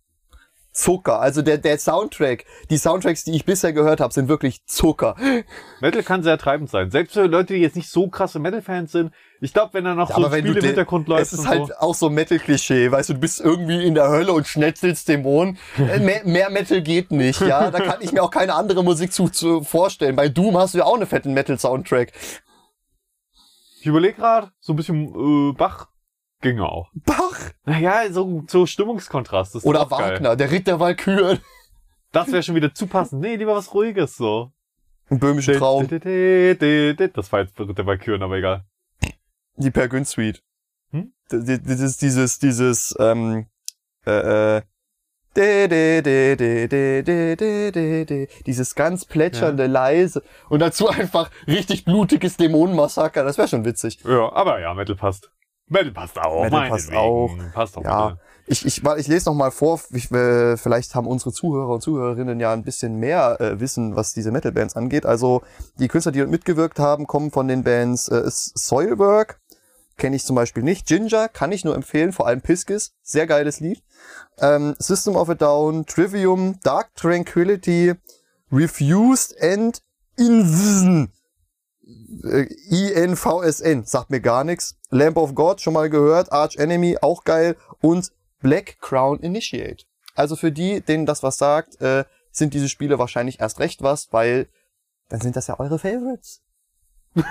Zucker. Also der, der Soundtrack, die Soundtracks, die ich bisher gehört habe, sind wirklich Zucker. Metal kann sehr treibend sein. Selbst für Leute, die jetzt nicht so krasse Metal-Fans sind. Ich glaube, wenn da noch so ein Spiel im Hintergrund läuft Es ist halt so. auch so Metal-Klischee, weißt du, du bist irgendwie in der Hölle und schnetzelst Dämonen. Äh, mehr, mehr Metal geht nicht, ja. Da kann ich mir auch keine andere Musik zu, zu vorstellen. Bei Doom hast du ja auch einen fetten Metal-Soundtrack. Ich überlege gerade, so ein bisschen äh, Bach Ging auch. Bach! Naja, so, so Stimmungskontrast. Das ist Oder Wagner, geil. der Ritt der Walküren. Das wäre schon wieder zu passend. Nee, lieber was Ruhiges so. Ein böhmischer Traum. Das war jetzt Ritt der Walküren, aber egal. Die Per Günsweet. Hm? Das ist dieses, dieses, ähm, äh, äh, De, de, de, dieses ganz plätschernde, ja. leise und dazu einfach richtig blutiges Dämonenmassaker. Das wäre schon witzig. Ja, aber ja, Metal passt. Metal passt auch. Metal passt auch. Passt auch. Ja, bitte. ich, ich, ich lese noch mal vor, ich, äh, vielleicht haben unsere Zuhörer und Zuhörerinnen ja ein bisschen mehr äh, Wissen, was diese Metal-Bands angeht. Also die Künstler, die mitgewirkt haben, kommen von den Bands äh, Soilwork, kenne ich zum Beispiel nicht. Ginger kann ich nur empfehlen, vor allem Piskis, sehr geiles Lied. Ähm, System of a Down, Trivium, Dark Tranquility, Refused and Invision. Äh, INVSN, sagt mir gar nichts. Lamp of God, schon mal gehört. Arch Enemy, auch geil. Und Black Crown Initiate. Also für die, denen das was sagt, äh, sind diese Spiele wahrscheinlich erst recht was, weil dann sind das ja eure Favorites.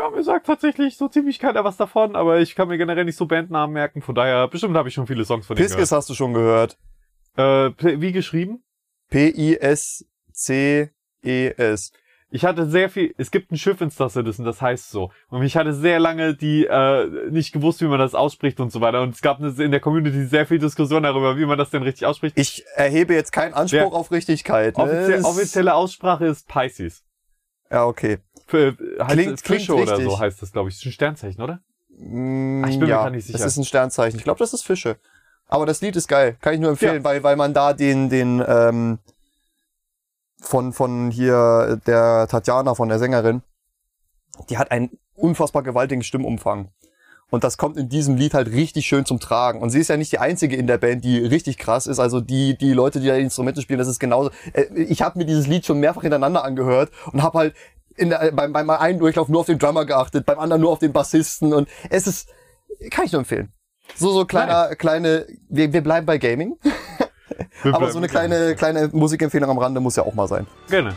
Ja, mir sagt tatsächlich so ziemlich keiner was davon, aber ich kann mir generell nicht so Bandnamen merken. Von daher, bestimmt habe ich schon viele Songs von denen Piskis hast du schon gehört. gehört. Äh, wie geschrieben? P-I-S-C-E-S. Ich hatte sehr viel, es gibt ein Schiff in Star Citizen, das heißt so. Und ich hatte sehr lange die, äh, nicht gewusst, wie man das ausspricht und so weiter. Und es gab eine, in der Community sehr viel Diskussion darüber, wie man das denn richtig ausspricht. Ich erhebe jetzt keinen Anspruch Ja. auf Richtigkeit. Offizie offizielle Aussprache ist Pisces. Ja, okay. Für, heißt Klingt- Fische klingt oder richtig. so heißt das, glaube ich. Das ist ein Sternzeichen, oder? Mm, Ach, ich bin mir ja, grad nicht sicher. Das ist ein Sternzeichen. Ich glaube, das ist Fische. Aber das Lied ist geil. Kann ich nur empfehlen, weil, weil man da den, den, ähm, von, von hier der Tatjana, von der Sängerin, die hat einen unfassbar gewaltigen Stimmumfang. Und das kommt in diesem Lied halt richtig schön zum Tragen. Und sie ist ja nicht die einzige in der Band, die richtig krass ist. Also die, die Leute, die da die Instrumente spielen, das ist genauso. Äh, Ich habe mir dieses Lied schon mehrfach hintereinander angehört und habe halt in der, beim, beim einen Durchlauf nur auf den Drummer geachtet, beim anderen nur auf den Bassisten. Und es ist, kann ich nur empfehlen. So, so kleiner, kleine, wir, wir bleiben bei Gaming. Aber so eine kleine, kleine Musikempfehlung am Rande muss ja auch mal sein. Gerne.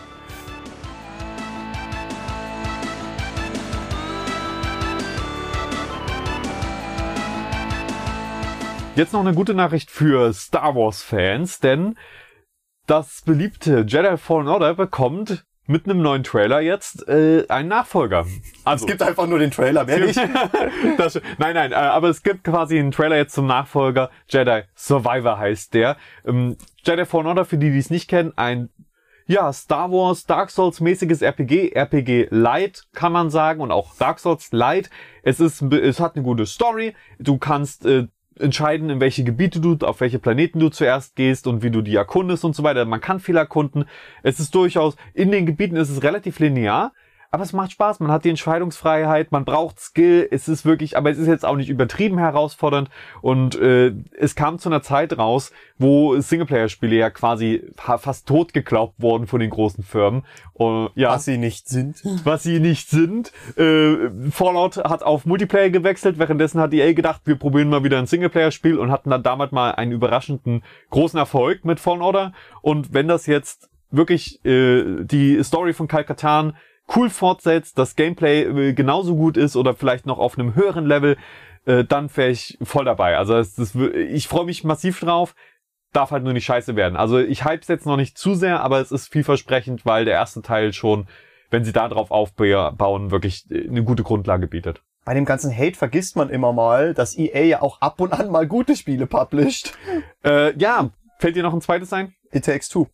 Jetzt noch eine gute Nachricht für Star Wars Fans, denn das beliebte Jedi Fallen Order bekommt mit einem neuen Trailer jetzt äh, einen Nachfolger. Also Es gibt einfach nur den Trailer, mehr nicht. das, nein, nein, äh, aber es gibt quasi einen Trailer jetzt zum Nachfolger. Jedi Survivor heißt der. Ähm, Jedi Fallen Order, für die, die es nicht kennen, ein ja, Star Wars, Dark Souls mäßiges RPG, RPG Light kann man sagen und auch Dark Souls Light. Es ist, es hat eine gute Story. Du kannst äh, entscheiden, in welche Gebiete du, auf welche Planeten du zuerst gehst und wie du die erkundest und so weiter. Man kann viel erkunden. Es ist durchaus, in den Gebieten ist es relativ linear. Aber es macht Spaß, man hat die Entscheidungsfreiheit, man braucht Skill, es ist wirklich, aber es ist jetzt auch nicht übertrieben herausfordernd und äh, es kam zu einer Zeit raus, wo Singleplayer-Spiele ja quasi fa- fast tot geglaubt wurden von den großen Firmen. Und, ja, Was sie nicht sind. was sie nicht sind. Äh, Fallout hat auf Multiplayer gewechselt, währenddessen hat EA gedacht, wir probieren mal wieder ein Singleplayer-Spiel und hatten dann damals mal einen überraschenden großen Erfolg mit Fallen Order. Und wenn das jetzt wirklich äh, die Story von Kalkatan cool fortsetzt, das Gameplay äh, genauso gut ist oder vielleicht noch auf einem höheren Level, äh, dann wäre ich voll dabei. Also das, wür- ich freue mich massiv drauf. Darf halt nur nicht scheiße werden. Also ich hype's jetzt noch nicht zu sehr, aber es ist vielversprechend, weil der erste Teil schon, wenn sie da drauf aufbauen, wirklich äh, eine gute Grundlage bietet. Bei dem ganzen Hate vergisst man immer mal, dass EA ja auch ab und an mal gute Spiele published. Äh, ja, fällt dir noch ein zweites ein? It Takes Two.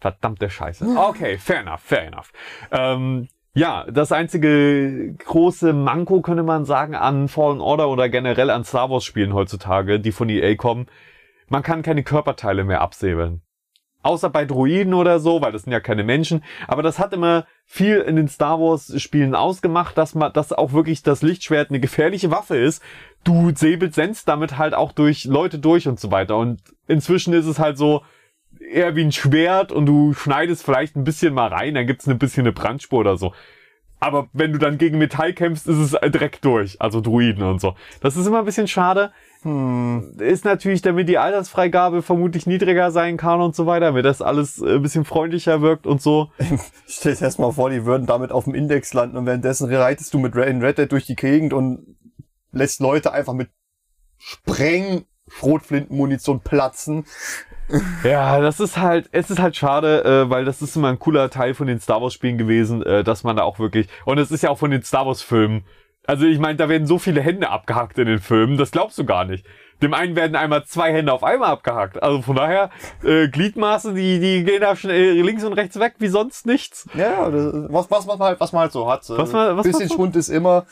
Verdammte Scheiße. Okay, fair enough, fair enough. Ähm, ja, das einzige große Manko könnte man sagen an Fallen Order oder generell an Star Wars Spielen heutzutage, die von EA kommen. Man kann keine Körperteile mehr absäbeln. Außer bei Droiden oder so, weil das sind ja keine Menschen. Aber das hat immer viel in den Star Wars Spielen ausgemacht, dass man, dass auch wirklich das Lichtschwert eine gefährliche Waffe ist. Du säbelst senst damit halt auch durch Leute durch und so weiter. Und inzwischen ist es halt so, eher wie ein Schwert und du schneidest vielleicht ein bisschen mal rein, dann gibt's ein bisschen eine Brandspur oder so. Aber wenn du dann gegen Metall kämpfst, ist es direkt durch. Also Druiden und so. Das ist immer ein bisschen schade. Hm. Ist natürlich, damit die Altersfreigabe vermutlich niedriger sein kann und so weiter, damit das alles ein bisschen freundlicher wirkt und so. Stell dir erst mal vor, die würden damit auf dem Index landen und währenddessen reitest du mit Red Dead durch die Gegend und lässt Leute einfach mit Spreng Schrotflintenmunition platzen. Ja, das ist halt, es ist halt schade, äh, weil das ist immer ein cooler Teil von den Star Wars Spielen gewesen, äh, dass man da auch wirklich, und es ist ja auch von den Star Wars Filmen. Also ich meine, da werden so viele Hände abgehackt in den Filmen, das glaubst du gar nicht. Dem einen werden einmal zwei Hände auf einmal abgehackt. Also von daher, äh, Gliedmaße, die, die gehen da schnell links und rechts weg wie sonst nichts. Ja, das, was, was, man halt, was man halt so hat. Was man- was bisschen Schwund ist immer.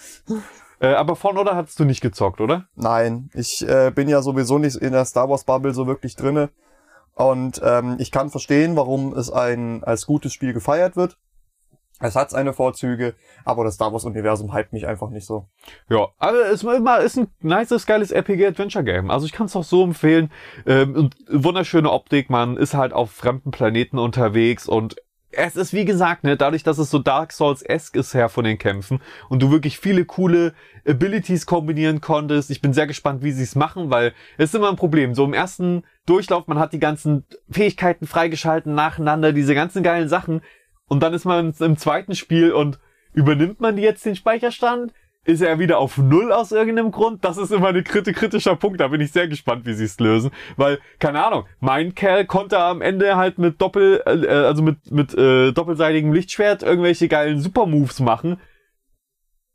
Äh, aber von oder hattest du nicht gezockt, oder? Nein, ich äh, bin ja sowieso nicht in der Star Wars Bubble so wirklich drinne. Und ähm, ich kann verstehen, warum es ein als gutes Spiel gefeiert wird. Es hat seine Vorzüge, aber das Star Wars Universum hypt mich einfach nicht so. Ja, also es ist, ein nices, geiles RPG-Adventure-Game. Also ich kann es auch so empfehlen. Ähm, und wunderschöne Optik, man ist halt auf fremden Planeten unterwegs und es ist wie gesagt, ne, dadurch, dass es so Dark Souls-esque ist her von den Kämpfen und du wirklich viele coole Abilities kombinieren konntest. Ich bin sehr gespannt, wie sie es machen, weil es ist immer ein Problem. So im ersten Durchlauf, man hat die ganzen Fähigkeiten freigeschalten nacheinander, diese ganzen geilen Sachen. Und dann ist man im zweiten Spiel und übernimmt man jetzt den Speicherstand? Ist er wieder auf Null aus irgendeinem Grund? Das ist immer ein kriti kritischer Punkt. Da bin ich sehr gespannt, wie sie es lösen. Weil, keine Ahnung, mein Kerl konnte am Ende halt mit Doppel, äh, also mit, mit äh, doppelseitigem Lichtschwert irgendwelche geilen Supermoves machen.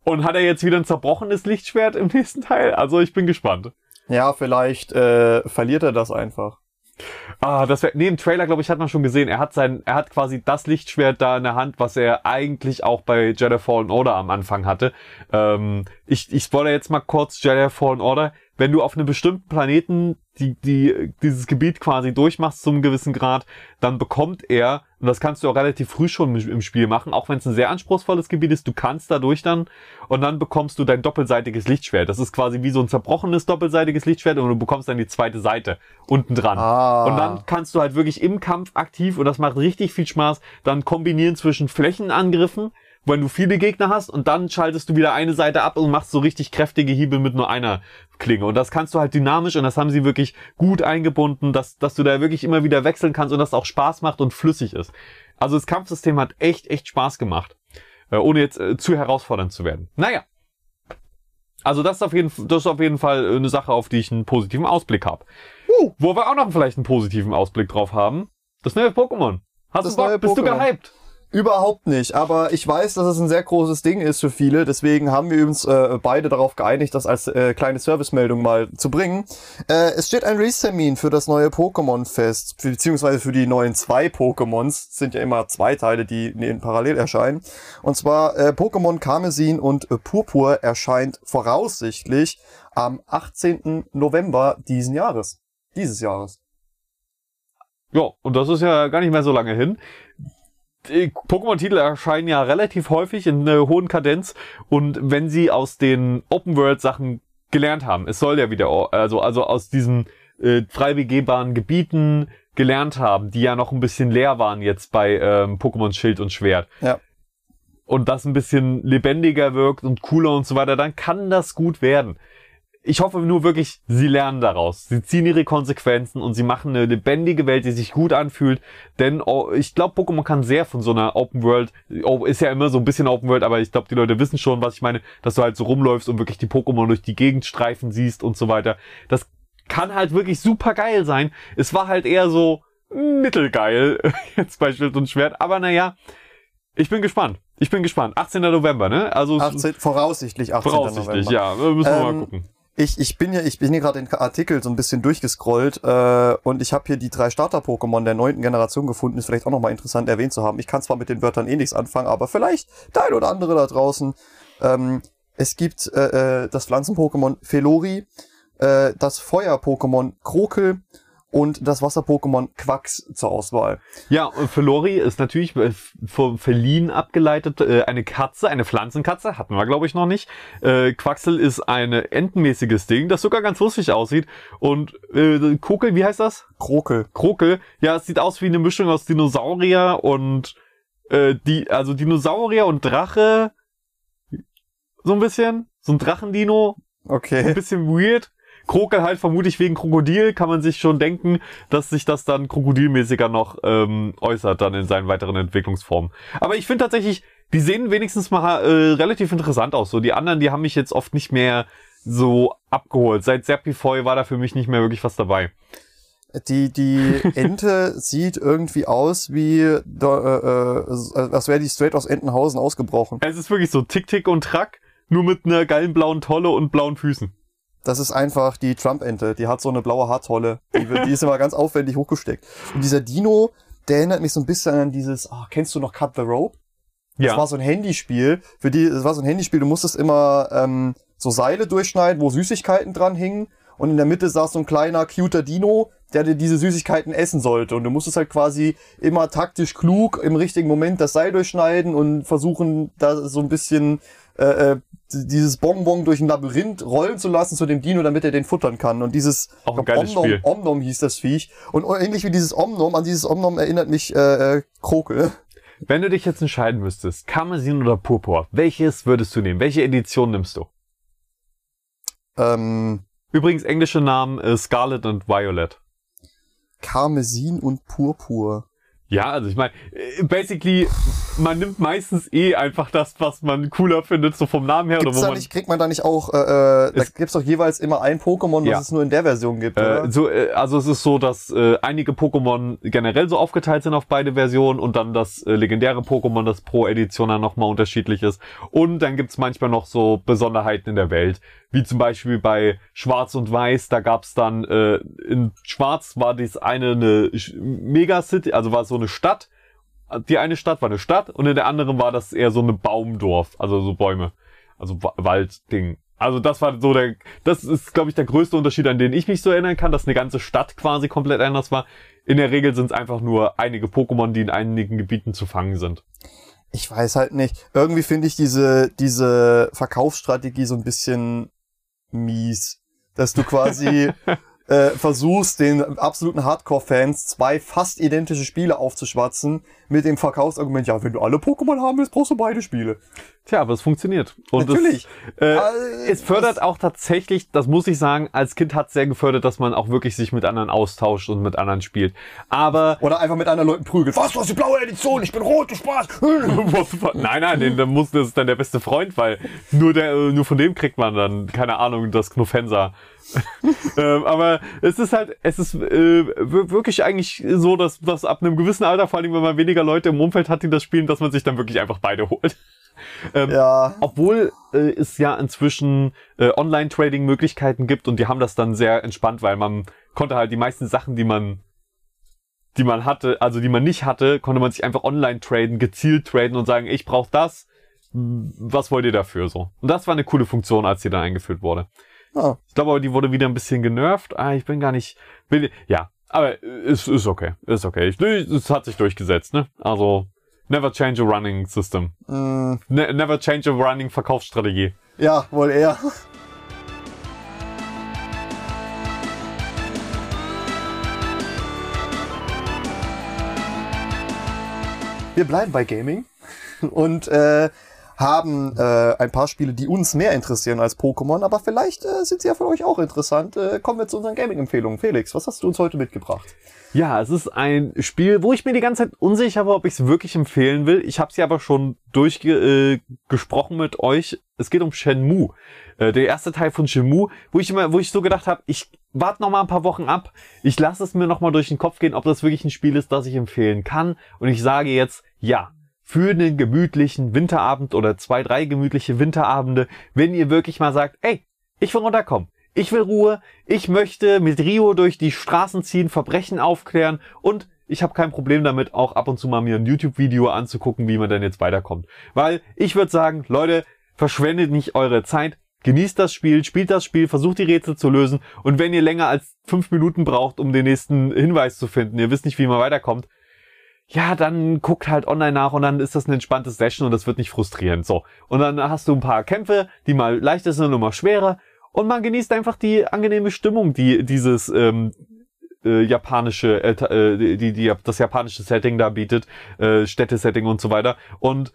Und hat er jetzt wieder ein zerbrochenes Lichtschwert im nächsten Teil? Also ich bin gespannt. Ja, vielleicht äh, verliert er das einfach. Ah, das wäre, nee, im Trailer, glaube ich, hat man schon gesehen. Er hat sein, er hat quasi das Lichtschwert da in der Hand, was er eigentlich auch bei Jedi Fallen Order am Anfang hatte. Ähm, ich, ich spoilere jetzt mal kurz Jedi Fallen Order. Wenn du auf einem bestimmten Planeten die, die, dieses Gebiet quasi durchmachst zum gewissen Grad, dann bekommt er, und das kannst du auch relativ früh schon im Spiel machen, auch wenn es ein sehr anspruchsvolles Gebiet ist, du kannst dadurch dann, und dann bekommst du dein doppelseitiges Lichtschwert. Das ist quasi wie so ein zerbrochenes doppelseitiges Lichtschwert und du bekommst dann die zweite Seite unten dran. Ah. Und dann kannst du halt wirklich im Kampf aktiv, und das macht richtig viel Spaß, dann kombinieren zwischen Flächenangriffen, wenn du viele Gegner hast und dann schaltest du wieder eine Seite ab und machst so richtig kräftige Hiebe mit nur einer Klinge. Und das kannst du halt dynamisch und das haben sie wirklich gut eingebunden, dass, dass du da wirklich immer wieder wechseln kannst und das auch Spaß macht und flüssig ist. Also das Kampfsystem hat echt, echt Spaß gemacht. Äh, ohne jetzt äh, zu herausfordernd zu werden. Naja. Also das ist auf jeden, das ist auf jeden Fall eine Sache, auf die ich einen positiven Ausblick habe. Uh. Wo wir auch noch vielleicht einen positiven Ausblick drauf haben. Das neue Pokémon. Hast Das du Bock? Bist du gehypt? Überhaupt nicht, aber ich weiß, dass es ein sehr großes Ding ist für viele, deswegen haben wir uns äh, beide darauf geeinigt, das als äh, kleine Servicemeldung mal zu bringen. Äh, es steht ein Release-Termin für das neue Pokémon-Fest, für- beziehungsweise für die neuen zwei Pokémons, Es sind ja immer zwei Teile, die in parallel erscheinen. Und zwar äh, Pokémon Karmesin und äh, Purpur erscheint voraussichtlich am 18. November diesen Jahres. Dieses Jahres. Ja, und das ist ja gar nicht mehr so lange hin. Pokémon-Titel erscheinen ja relativ häufig in einer hohen Kadenz und wenn sie aus den Open-World-Sachen gelernt haben, es soll ja wieder, also, also aus diesen äh, frei begehbaren Gebieten gelernt haben, die ja noch ein bisschen leer waren jetzt bei ähm, Pokémon Schild und Schwert. Ja. Und das ein bisschen lebendiger wirkt und cooler und so weiter, dann kann das gut werden ich hoffe nur wirklich, sie lernen daraus. Sie ziehen ihre Konsequenzen und sie machen eine lebendige Welt, die sich gut anfühlt. Denn oh, ich glaube, Pokémon kann sehr von so einer Open World, oh, ist ja immer so ein bisschen Open World, aber ich glaube, die Leute wissen schon, was ich meine, dass du halt so rumläufst und wirklich die Pokémon durch die Gegend streifen siehst und so weiter. Das kann halt wirklich super geil sein. Es war halt eher so mittelgeil, jetzt bei Schild und Schwert. Aber naja, ich bin gespannt. Ich bin gespannt. 18. November, ne? Also 18, voraussichtlich 18. voraussichtlich, November. ja. Müssen wir mal Ähm, gucken. Ich, ich bin ja, ich bin hier gerade den Artikel so ein bisschen durchgescrollt äh, und ich habe hier die drei Starter-Pokémon der neunten Generation gefunden. Ist vielleicht auch nochmal interessant erwähnt zu haben. Ich kann zwar mit den Wörtern eh nichts anfangen, aber vielleicht der ein oder andere da draußen. Ähm, es gibt äh, äh, das Pflanzen-Pokémon Felori, äh, das Feuer-Pokémon Krokel und das Wasser-Pokémon Quax zur Auswahl. Ja, und Felori ist natürlich äh, vom Felin abgeleitet äh, eine Katze, eine Pflanzenkatze, hatten wir glaube ich noch nicht. Äh, Quaxel ist ein entenmäßiges Ding, das sogar ganz lustig aussieht. Und äh, Kokel, wie heißt das? Krokel. Krokel, ja, es sieht aus wie eine Mischung aus Dinosaurier und äh, die, also Dinosaurier und Drache. So ein bisschen. So ein Drachendino, ein Okay. bisschen weird. Krokel halt vermutlich wegen Krokodil, kann man sich schon denken, dass sich das dann krokodilmäßiger noch ähm, äußert dann in seinen weiteren Entwicklungsformen. Aber ich finde tatsächlich, die sehen wenigstens mal äh, relativ interessant aus. So die anderen, die haben mich jetzt oft nicht mehr so abgeholt. Seit Serpifoy war da für mich nicht mehr wirklich was dabei. Die, die Ente sieht irgendwie aus wie, äh, äh, als wäre die straight aus Entenhausen ausgebrochen. Es ist wirklich so Tick-Tick und Track, nur mit einer geilen blauen Tolle und blauen Füßen. Das ist einfach die Trump-Ente. Die hat so eine blaue Haartolle. Die, die ist immer ganz aufwendig hochgesteckt. Und dieser Dino, der erinnert mich so ein bisschen an dieses, ah, kennst du noch Cut the Rope? Das Ja. war so ein Handyspiel. Für die, das war so ein Handyspiel, du musstest immer ähm, so Seile durchschneiden, wo Süßigkeiten dran hingen. Und in der Mitte saß so ein kleiner, cuter Dino, der dir diese Süßigkeiten essen sollte. Und du musstest halt quasi immer taktisch klug im richtigen Moment das Seil durchschneiden und versuchen, da so ein bisschen äh, äh, dieses Bonbon durch ein Labyrinth rollen zu lassen zu dem Dino, damit er den futtern kann. Und dieses Auch glaub, Omnom. Omnom hieß das Viech. Und ähnlich wie dieses Omnom, an dieses Omnom erinnert mich äh, äh, Krokel. Wenn du dich jetzt entscheiden müsstest, Karmesin oder Purpur, welches würdest du nehmen? Welche Edition nimmst du? Ähm, Übrigens englische Namen äh, Scarlet und Violet. Karmesin und Purpur. Ja, also ich meine, äh, basically, man nimmt meistens eh einfach das, was man cooler findet, so vom Namen her Gibt's oder wo da man. nicht, kriegt man da nicht auch, äh, äh, da Es- gibt's doch jeweils immer ein Pokémon, was Ja. es nur in der Version gibt, Äh, so, äh, also es ist so, dass äh, einige Pokémon generell so aufgeteilt sind auf beide Versionen und dann das äh, legendäre Pokémon, das pro Edition dann nochmal unterschiedlich ist. Und dann gibt's manchmal noch so Besonderheiten in der Welt. Wie zum Beispiel bei Schwarz und Weiß, da gab's dann, äh, in Schwarz war dies eine, eine Megacity, also war es so eine Stadt. Die eine Stadt war eine Stadt und in der anderen war das eher so eine Baumdorf, also so Bäume. Also Wa- Waldding. Also das war so der, das ist, glaube ich, der größte Unterschied, an den ich mich so erinnern kann, dass eine ganze Stadt quasi komplett anders war. In der Regel sind es einfach nur einige Pokémon, die in einigen Gebieten zu fangen sind. Ich weiß halt nicht. Irgendwie finde ich diese, diese Verkaufsstrategie so ein bisschen mies. Dass du quasi äh, versuchst, den absoluten Hardcore-Fans zwei fast identische Spiele aufzuschwatzen mit dem Verkaufsargument, ja, wenn du alle Pokémon haben willst, brauchst du beide Spiele. Tja, aber es funktioniert. Und Natürlich. Es, äh, Äh, es fördert auch tatsächlich, das muss ich sagen, als Kind hat es sehr gefördert, dass man auch wirklich sich mit anderen austauscht und mit anderen spielt. Aber Oder einfach mit anderen Leuten prügelt. Was, du hast die blaue Edition, ich bin rot, du Spaß. Nein, nein, den, dann muss das ist dann der beste Freund, weil nur der, nur von dem kriegt man dann keine Ahnung das Knuffenser. ähm, aber es ist halt, es ist äh, wir- wirklich eigentlich so, dass, dass ab einem gewissen Alter, vor allem wenn man weniger Leute im Umfeld hat, die das spielen, dass man sich dann wirklich einfach beide holt. Ähm, Ja. Obwohl äh, es ja inzwischen äh, Online-Trading-Möglichkeiten gibt und die haben das dann sehr entspannt, weil man konnte halt die meisten Sachen, die man die man hatte, also die man nicht hatte, konnte man sich einfach online traden, gezielt traden und sagen, ich brauche das, was wollt ihr dafür so? Und das war eine coole Funktion, als die dann eingeführt wurde. Ich glaube aber, die wurde wieder ein bisschen genervt. Ah, ich bin gar nicht, bin, ja, aber es ist okay, ist okay. Ich, es hat sich durchgesetzt, ne? Also never change a running system. Mm, Ne, never change a running Verkaufsstrategie. ja, wohl eher. Wir bleiben bei Gaming und äh, haben äh, ein paar Spiele, die uns mehr interessieren als Pokémon, aber vielleicht äh, sind sie ja für euch auch interessant. Äh, kommen wir zu unseren Gaming-Empfehlungen. Felix, was hast du uns heute mitgebracht? Ja, es ist ein Spiel, wo ich mir die ganze Zeit unsicher war, ob ich es wirklich empfehlen will. Ich habe ja aber schon durchgesprochen äh, mit euch. Es geht um Shenmue, äh, der erste Teil von Shenmue, wo ich immer, wo ich so gedacht habe, ich warte noch mal ein paar Wochen ab. Ich lasse es mir noch mal durch den Kopf gehen, ob das wirklich ein Spiel ist, das ich empfehlen kann. Und ich sage jetzt, ja, für einen gemütlichen Winterabend oder zwei, drei gemütliche Winterabende, wenn ihr wirklich mal sagt, ey, ich will runterkommen. Ich will Ruhe, ich möchte mit Rio durch die Straßen ziehen, Verbrechen aufklären und ich habe kein Problem damit, auch ab und zu mal mir ein YouTube-Video anzugucken, wie man denn jetzt weiterkommt. Weil ich würde sagen, Leute, verschwendet nicht eure Zeit, genießt das Spiel, spielt das Spiel, versucht die Rätsel zu lösen und wenn ihr länger als fünf Minuten braucht, um den nächsten Hinweis zu finden, ihr wisst nicht, wie man weiterkommt, ja, dann guckt halt online nach und dann ist das eine entspannte Session und das wird nicht frustrierend. So. Und dann hast du ein paar Kämpfe, die mal leichter sind und mal schwerer. Und man genießt einfach die angenehme Stimmung, die dieses ähm, äh, japanische, äh, äh, die, die, das japanische Setting da bietet, äh, Städtesetting und so weiter. Und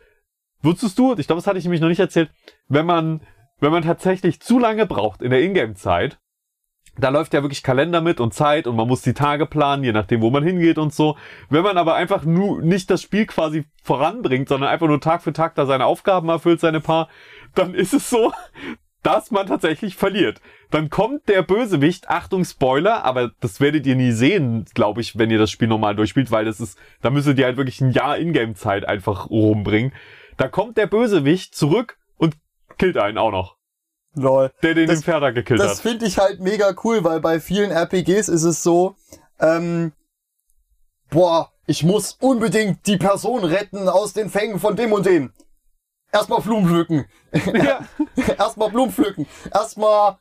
wusstest du, ich glaube, das hatte ich nämlich noch nicht erzählt, wenn man, wenn man tatsächlich zu lange braucht in der Ingame-Zeit, da läuft ja wirklich Kalender mit und Zeit und man muss die Tage planen, je nachdem, wo man hingeht und so. Wenn man aber einfach nur nicht das Spiel quasi voranbringt, sondern einfach nur Tag für Tag da seine Aufgaben erfüllt, seine paar, dann ist es so, dass man tatsächlich verliert. Dann kommt der Bösewicht, Achtung Spoiler, aber das werdet ihr nie sehen, glaube ich, wenn ihr das Spiel normal durchspielt, weil das ist, da müsstet ihr halt wirklich ein Jahr Ingame-Zeit einfach rumbringen. Da kommt der Bösewicht zurück und killt einen auch noch, Lol. der den Das- im Pferd gekillt Das hat. finde ich halt mega cool, weil bei vielen RPGs ist es so, ähm, boah, ich muss unbedingt die Person retten aus den Fängen von dem und dem. Erstmal Blumen pflücken. Ja. erstmal Blumen pflücken. Erstmal,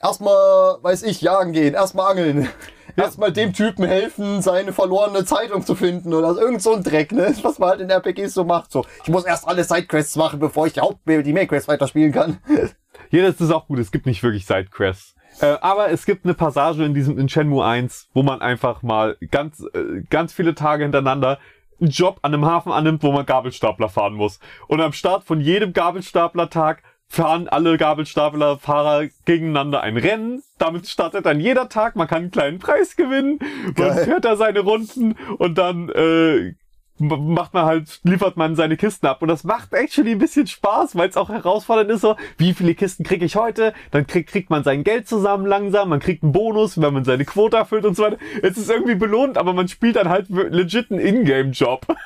erstmal, weiß ich, jagen gehen. Erstmal angeln. Erstmal dem Typen helfen, seine verlorene Zeitung zu finden oder irgend so ein Dreck, ne? Was man halt in RPGs so macht. So, ich muss erst alle Sidequests machen, bevor ich die Haupt die Mainquests weiterspielen kann. Ja, das ist auch gut. Es gibt nicht wirklich Sidequests. Äh, aber es gibt eine Passage in diesem in Shenmue 1, wo man einfach mal ganz äh, ganz viele Tage hintereinander einen Job an einem Hafen annimmt, wo man Gabelstapler fahren muss. Und am Start von jedem Gabelstaplertag fahren alle Gabelstaplerfahrer gegeneinander ein Rennen. Damit startet dann jeder Tag. Man kann einen kleinen Preis gewinnen. Man Geil. fährt da seine Runden und dann äh, macht man halt, liefert man seine Kisten ab. Und das macht actually ein bisschen Spaß, weil es auch herausfordernd ist, so, wie viele Kisten kriege ich heute? Dann kriegt, kriegt man sein Geld zusammen langsam, man kriegt einen Bonus, wenn man seine Quote erfüllt und so weiter. Es ist irgendwie belohnt, aber man spielt dann halt legit einen Ingame-Job.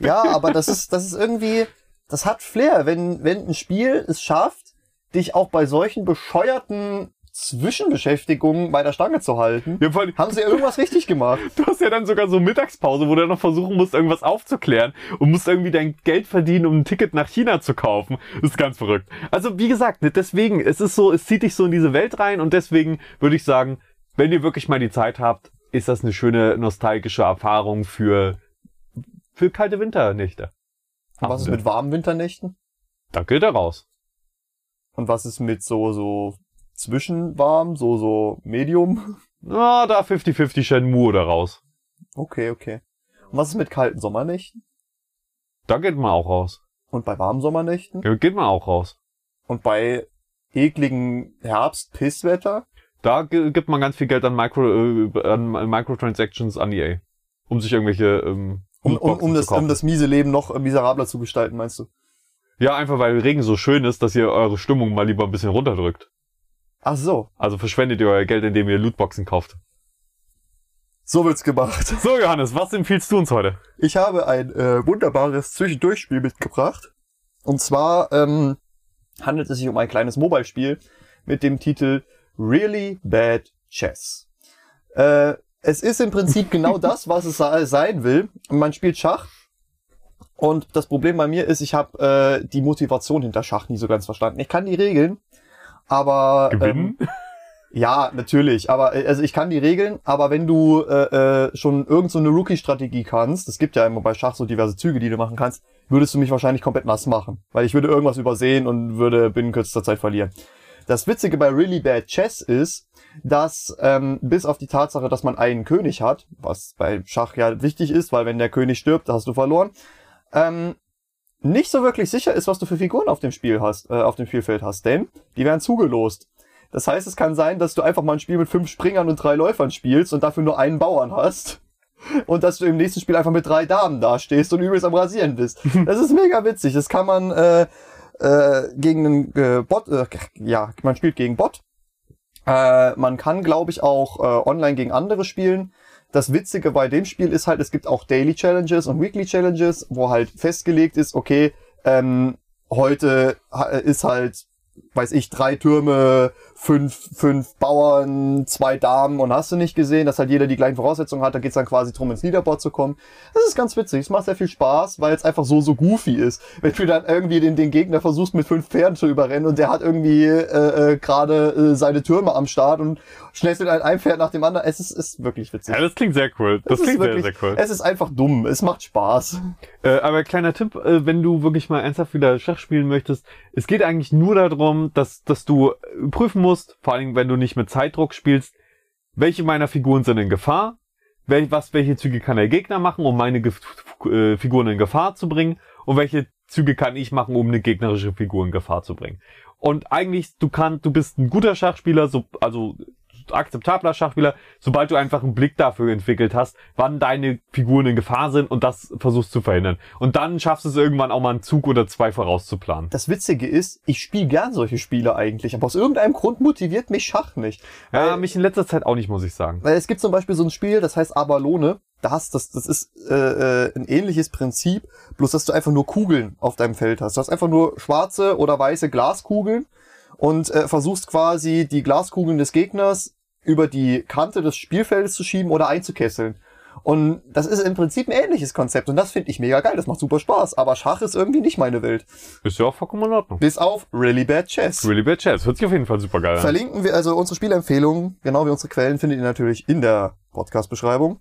Ja, aber das ist, das ist irgendwie, das hat Flair, wenn, wenn ein Spiel es schafft, dich auch bei solchen bescheuerten Zwischenbeschäftigung bei der Stange zu halten. Ja, allem, Haben sie irgendwas richtig gemacht? du hast ja dann sogar so Mittagspause, wo du dann noch versuchen musst, irgendwas aufzuklären und musst irgendwie dein Geld verdienen, um ein Ticket nach China zu kaufen. Das ist ganz verrückt. Also, wie gesagt, deswegen, es ist so, es zieht dich so in diese Welt rein und deswegen würde ich sagen, wenn ihr wirklich mal die Zeit habt, ist das eine schöne nostalgische Erfahrung für, für kalte Winternächte. Und was ist mit warmen Winternächten? Da geht er raus. Und was ist mit so, so zwischenwarm, so, so medium? Na, da 50-50 Shenmue oder raus. Okay, okay. Und was ist mit kalten Sommernächten? Da geht man auch raus. Und bei warmen Sommernächten? Ja, geht man auch raus. Und bei ekligen Herbst-Pisswetter? Da gibt man ganz viel Geld an, Micro, äh, an an Microtransactions an EA. Um sich irgendwelche ähm, Um, um, um, das, um das miese Leben noch miserabler zu gestalten, meinst du? Ja, einfach weil Regen so schön ist, dass ihr eure Stimmung mal lieber ein bisschen runterdrückt. Ach so, Also verschwendet ihr euer Geld, indem ihr Lootboxen kauft. so wird's gemacht. So, Johannes, was empfiehlst du uns heute? Ich habe ein äh, wunderbares Zwischendurchspiel mitgebracht. Und zwar ähm, handelt es sich um ein kleines Mobile-Spiel mit dem Titel Really Bad Chess. Äh, es ist im Prinzip genau das, was es sein will. Man spielt Schach. Und das Problem bei mir ist, ich habe äh, die Motivation hinter Schach nie so ganz verstanden. Ich kann die Regeln, aber Gewinnen? Ähm, ja, natürlich. Aber äh, also ich kann die Regeln, aber wenn du äh, äh, schon irgend so eine Rookie-Strategie kannst, es gibt ja immer bei Schach so diverse Züge, die du machen kannst, würdest du mich wahrscheinlich komplett nass machen. Weil ich würde irgendwas übersehen und würde binnen kürzester Zeit verlieren. Das Witzige bei Really Bad Chess ist, dass ähm, bis auf die Tatsache, dass man einen König hat, was bei Schach ja wichtig ist, weil wenn der König stirbt, hast du verloren, ähm, nicht so wirklich sicher ist, was du für Figuren auf dem Spiel hast, äh, auf dem Spielfeld hast, denn die werden zugelost. Das heißt, es kann sein, dass du einfach mal ein Spiel mit fünf Springern und drei Läufern spielst und dafür nur einen Bauern hast. Und dass du im nächsten Spiel einfach mit drei Damen dastehst und übelst am Rasieren bist. Das ist mega witzig. Das kann man äh, äh, gegen einen äh, Bot, äh, ja, man spielt gegen Bot. Äh, man kann, glaube ich, auch äh, online gegen andere spielen. Das Witzige bei dem Spiel ist halt, es gibt auch Daily Challenges und Weekly Challenges, wo halt festgelegt ist, okay, ähm, heute ist halt, weiß ich, drei Türme, fünf, fünf Bauern, zwei Damen und hast du nicht gesehen, dass halt jeder die gleichen Voraussetzungen hat, da geht's dann quasi drum, ins Leaderboard zu kommen. Das ist ganz witzig, es macht sehr viel Spaß, weil es einfach so, so goofy ist. Wenn du dann irgendwie den, den Gegner versuchst mit fünf Pferden zu überrennen und der hat irgendwie äh, äh, gerade äh, seine Türme am Start und schnellst du dann ein Pferd nach dem anderen, es ist, ist wirklich witzig. Ja, das klingt sehr cool. Das, Es ist klingt wirklich, sehr, sehr cool. Es ist einfach dumm, es macht Spaß. Äh, aber kleiner Tipp, äh, wenn du wirklich mal ernsthaft wieder Schach spielen möchtest, es geht eigentlich nur darum, dass, dass du prüfen musst, vor allem wenn du nicht mit Zeitdruck spielst, welche meiner Figuren sind in Gefahr, wel, was, welche Züge kann der Gegner machen, um meine Ge äh, Figuren in Gefahr zu bringen und welche Züge kann ich machen, um eine gegnerische Figur in Gefahr zu bringen. Und eigentlich, du kannst, du bist ein guter Schachspieler, so, also akzeptabler Schachspieler, sobald du einfach einen Blick dafür entwickelt hast, wann deine Figuren in Gefahr sind und das versuchst zu verhindern. Und dann schaffst du es irgendwann auch mal einen Zug oder zwei vorauszuplanen. Das Witzige ist, ich spiele gern solche Spiele eigentlich, aber aus irgendeinem Grund motiviert mich Schach nicht. Ja, Weil- mich in letzter Zeit auch nicht, muss ich sagen. Weil es gibt zum Beispiel so ein Spiel, das heißt Abalone. Das, das, das ist äh, äh, ein ähnliches Prinzip, bloß dass du einfach nur Kugeln auf deinem Feld hast. Du hast einfach nur schwarze oder weiße Glaskugeln und äh, versuchst quasi die Glaskugeln des Gegners über die Kante des Spielfeldes zu schieben oder einzukesseln. Und das ist im Prinzip ein ähnliches Konzept und das finde ich mega geil, das macht super Spaß. Aber Schach ist irgendwie nicht meine Welt. Ist ja auch vollkommen in Ordnung. Bis auf Really Bad Chess. Really Bad Chess. Hört sich auf jeden Fall super geil an. Verlinken wir also unsere Spielempfehlungen, genau wie unsere Quellen, findet ihr natürlich in der Podcast-Beschreibung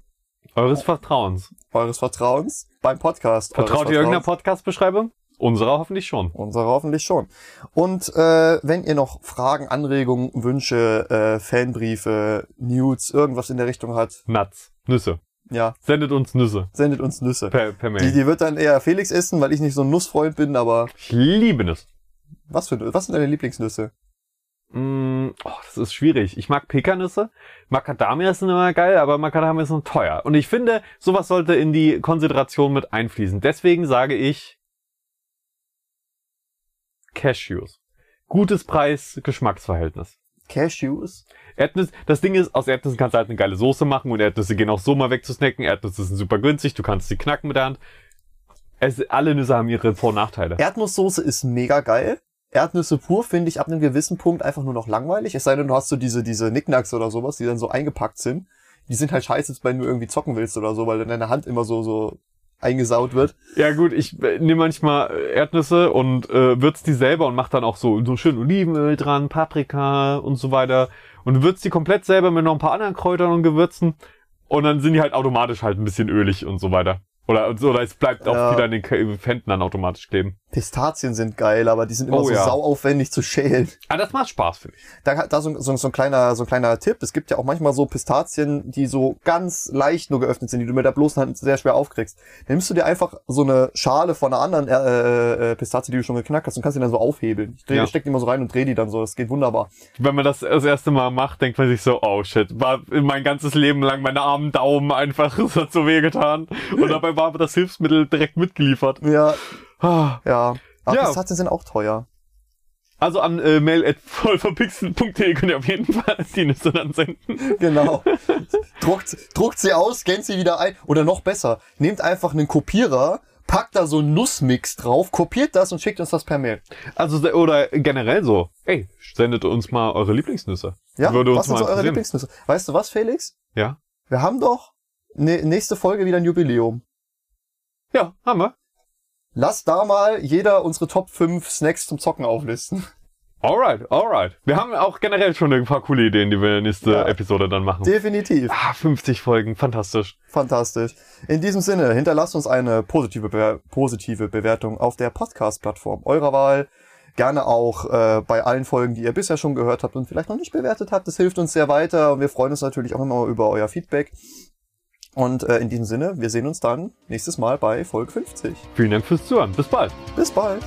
Eures Vertrauens. eures Vertrauens beim Podcast. Vertraut ihr irgendeiner. Podcast-Beschreibung? Unserer hoffentlich schon. Unsere hoffentlich schon. Und äh, wenn ihr noch Fragen, Anregungen, Wünsche, äh, Fanbriefe, Nudes, irgendwas in der Richtung hat, Nuts. Nüsse. ja, Sendet uns Nüsse. sendet uns Nüsse. Per, per Die, Mail. die wird dann eher Felix essen, weil ich nicht so ein Nussfreund bin, aber Ich liebe Nüsse. was für was sind deine Lieblingsnüsse? Mm, oh, das ist schwierig. Ich mag Pekannüsse. Macadamia sind immer geil, aber Macadamia sind teuer. Und ich finde, sowas sollte in die Konsideration mit einfließen. Deswegen sage ich Cashews. Gutes Preis-Geschmacksverhältnis. Cashews? Erdnüsse, das Ding ist, aus Erdnüssen kannst du halt eine geile Soße machen und Erdnüsse gehen auch so mal wegzusnacken. Erdnüsse sind super günstig, du kannst sie knacken mit der Hand. Es, alle Nüsse haben ihre Vor- und Nachteile. Erdnusssoße ist mega geil. Erdnüsse pur finde ich ab einem gewissen Punkt einfach nur noch langweilig. Es sei denn, du hast so diese, diese Knickknacks oder sowas, die dann so eingepackt sind. Die sind halt scheiße, wenn du irgendwie zocken willst oder so, weil dann deine Hand immer so, so eingesaut wird. Ja gut, ich äh, nehme manchmal äh, Erdnüsse und äh, würz die selber und mach dann auch so, so schön Olivenöl dran, Paprika und so weiter. Und würz die komplett selber mit noch ein paar anderen Kräutern und Gewürzen. Und dann sind die halt automatisch halt ein bisschen ölig und so weiter. Oder, oder es bleibt auch Ja. wieder an den Fenton dann automatisch kleben. Pistazien sind geil, aber die sind immer Oh so ja. sauaufwendig zu schälen. Ah, das macht Spaß, finde ich. Da, da so, so, so ein kleiner, so ein kleiner Tipp. Es gibt ja auch manchmal so Pistazien, die so ganz leicht nur geöffnet sind, die du mit der bloßen Hand sehr schwer aufkriegst. Dann nimmst du dir einfach so eine Schale von einer anderen äh, äh, Pistazie, die du schon geknackt hast und kannst die dann so aufhebeln. Ich dreh, Ja. steck die immer so rein und dreh die dann so. Das geht wunderbar. Wenn man das das erste Mal macht, denkt man sich so, oh shit, war mein ganzes Leben lang meine armen Daumen einfach, es hat so weh getan. Und dabei war aber das Hilfsmittel direkt mitgeliefert. Ja. Ja. Aber Ja. Pistazien sind auch teuer. Also an äh, mail.vollverpixelt.de könnt ihr auf jeden Fall die Nüsse dann senden. Genau. druckt, druckt sie aus, scannt sie wieder ein. Oder noch besser, nehmt einfach einen Kopierer, packt da so einen Nussmix drauf, kopiert das und schickt uns das per Mail. Also, oder generell so, ey, sendet uns mal eure Lieblingsnüsse. Ja, Würde was sind so eure. Lieblingsnüsse? Weißt du was, Felix? Ja. Wir haben doch ne, nächste Folge wieder ein Jubiläum. Ja, haben wir. Lass da mal jeder unsere Top 5 Snacks zum Zocken auflisten. Alright, alright. Wir haben auch generell schon ein paar coole Ideen, die wir nächste Ja. Episode dann machen. Definitiv. ah, 50 Folgen, fantastisch. Fantastisch. In diesem Sinne, hinterlasst uns eine positive, Be positive Bewertung auf der Podcast-Plattform eurer Wahl. Gerne auch äh, bei allen Folgen, die ihr bisher schon gehört habt und vielleicht noch nicht bewertet habt. Das hilft uns sehr weiter und wir freuen uns natürlich auch immer über euer Feedback. Und äh, in diesem Sinne, wir sehen uns dann nächstes Mal bei Folge 50. Vielen Dank fürs Zuhören. Bis bald. Bis bald.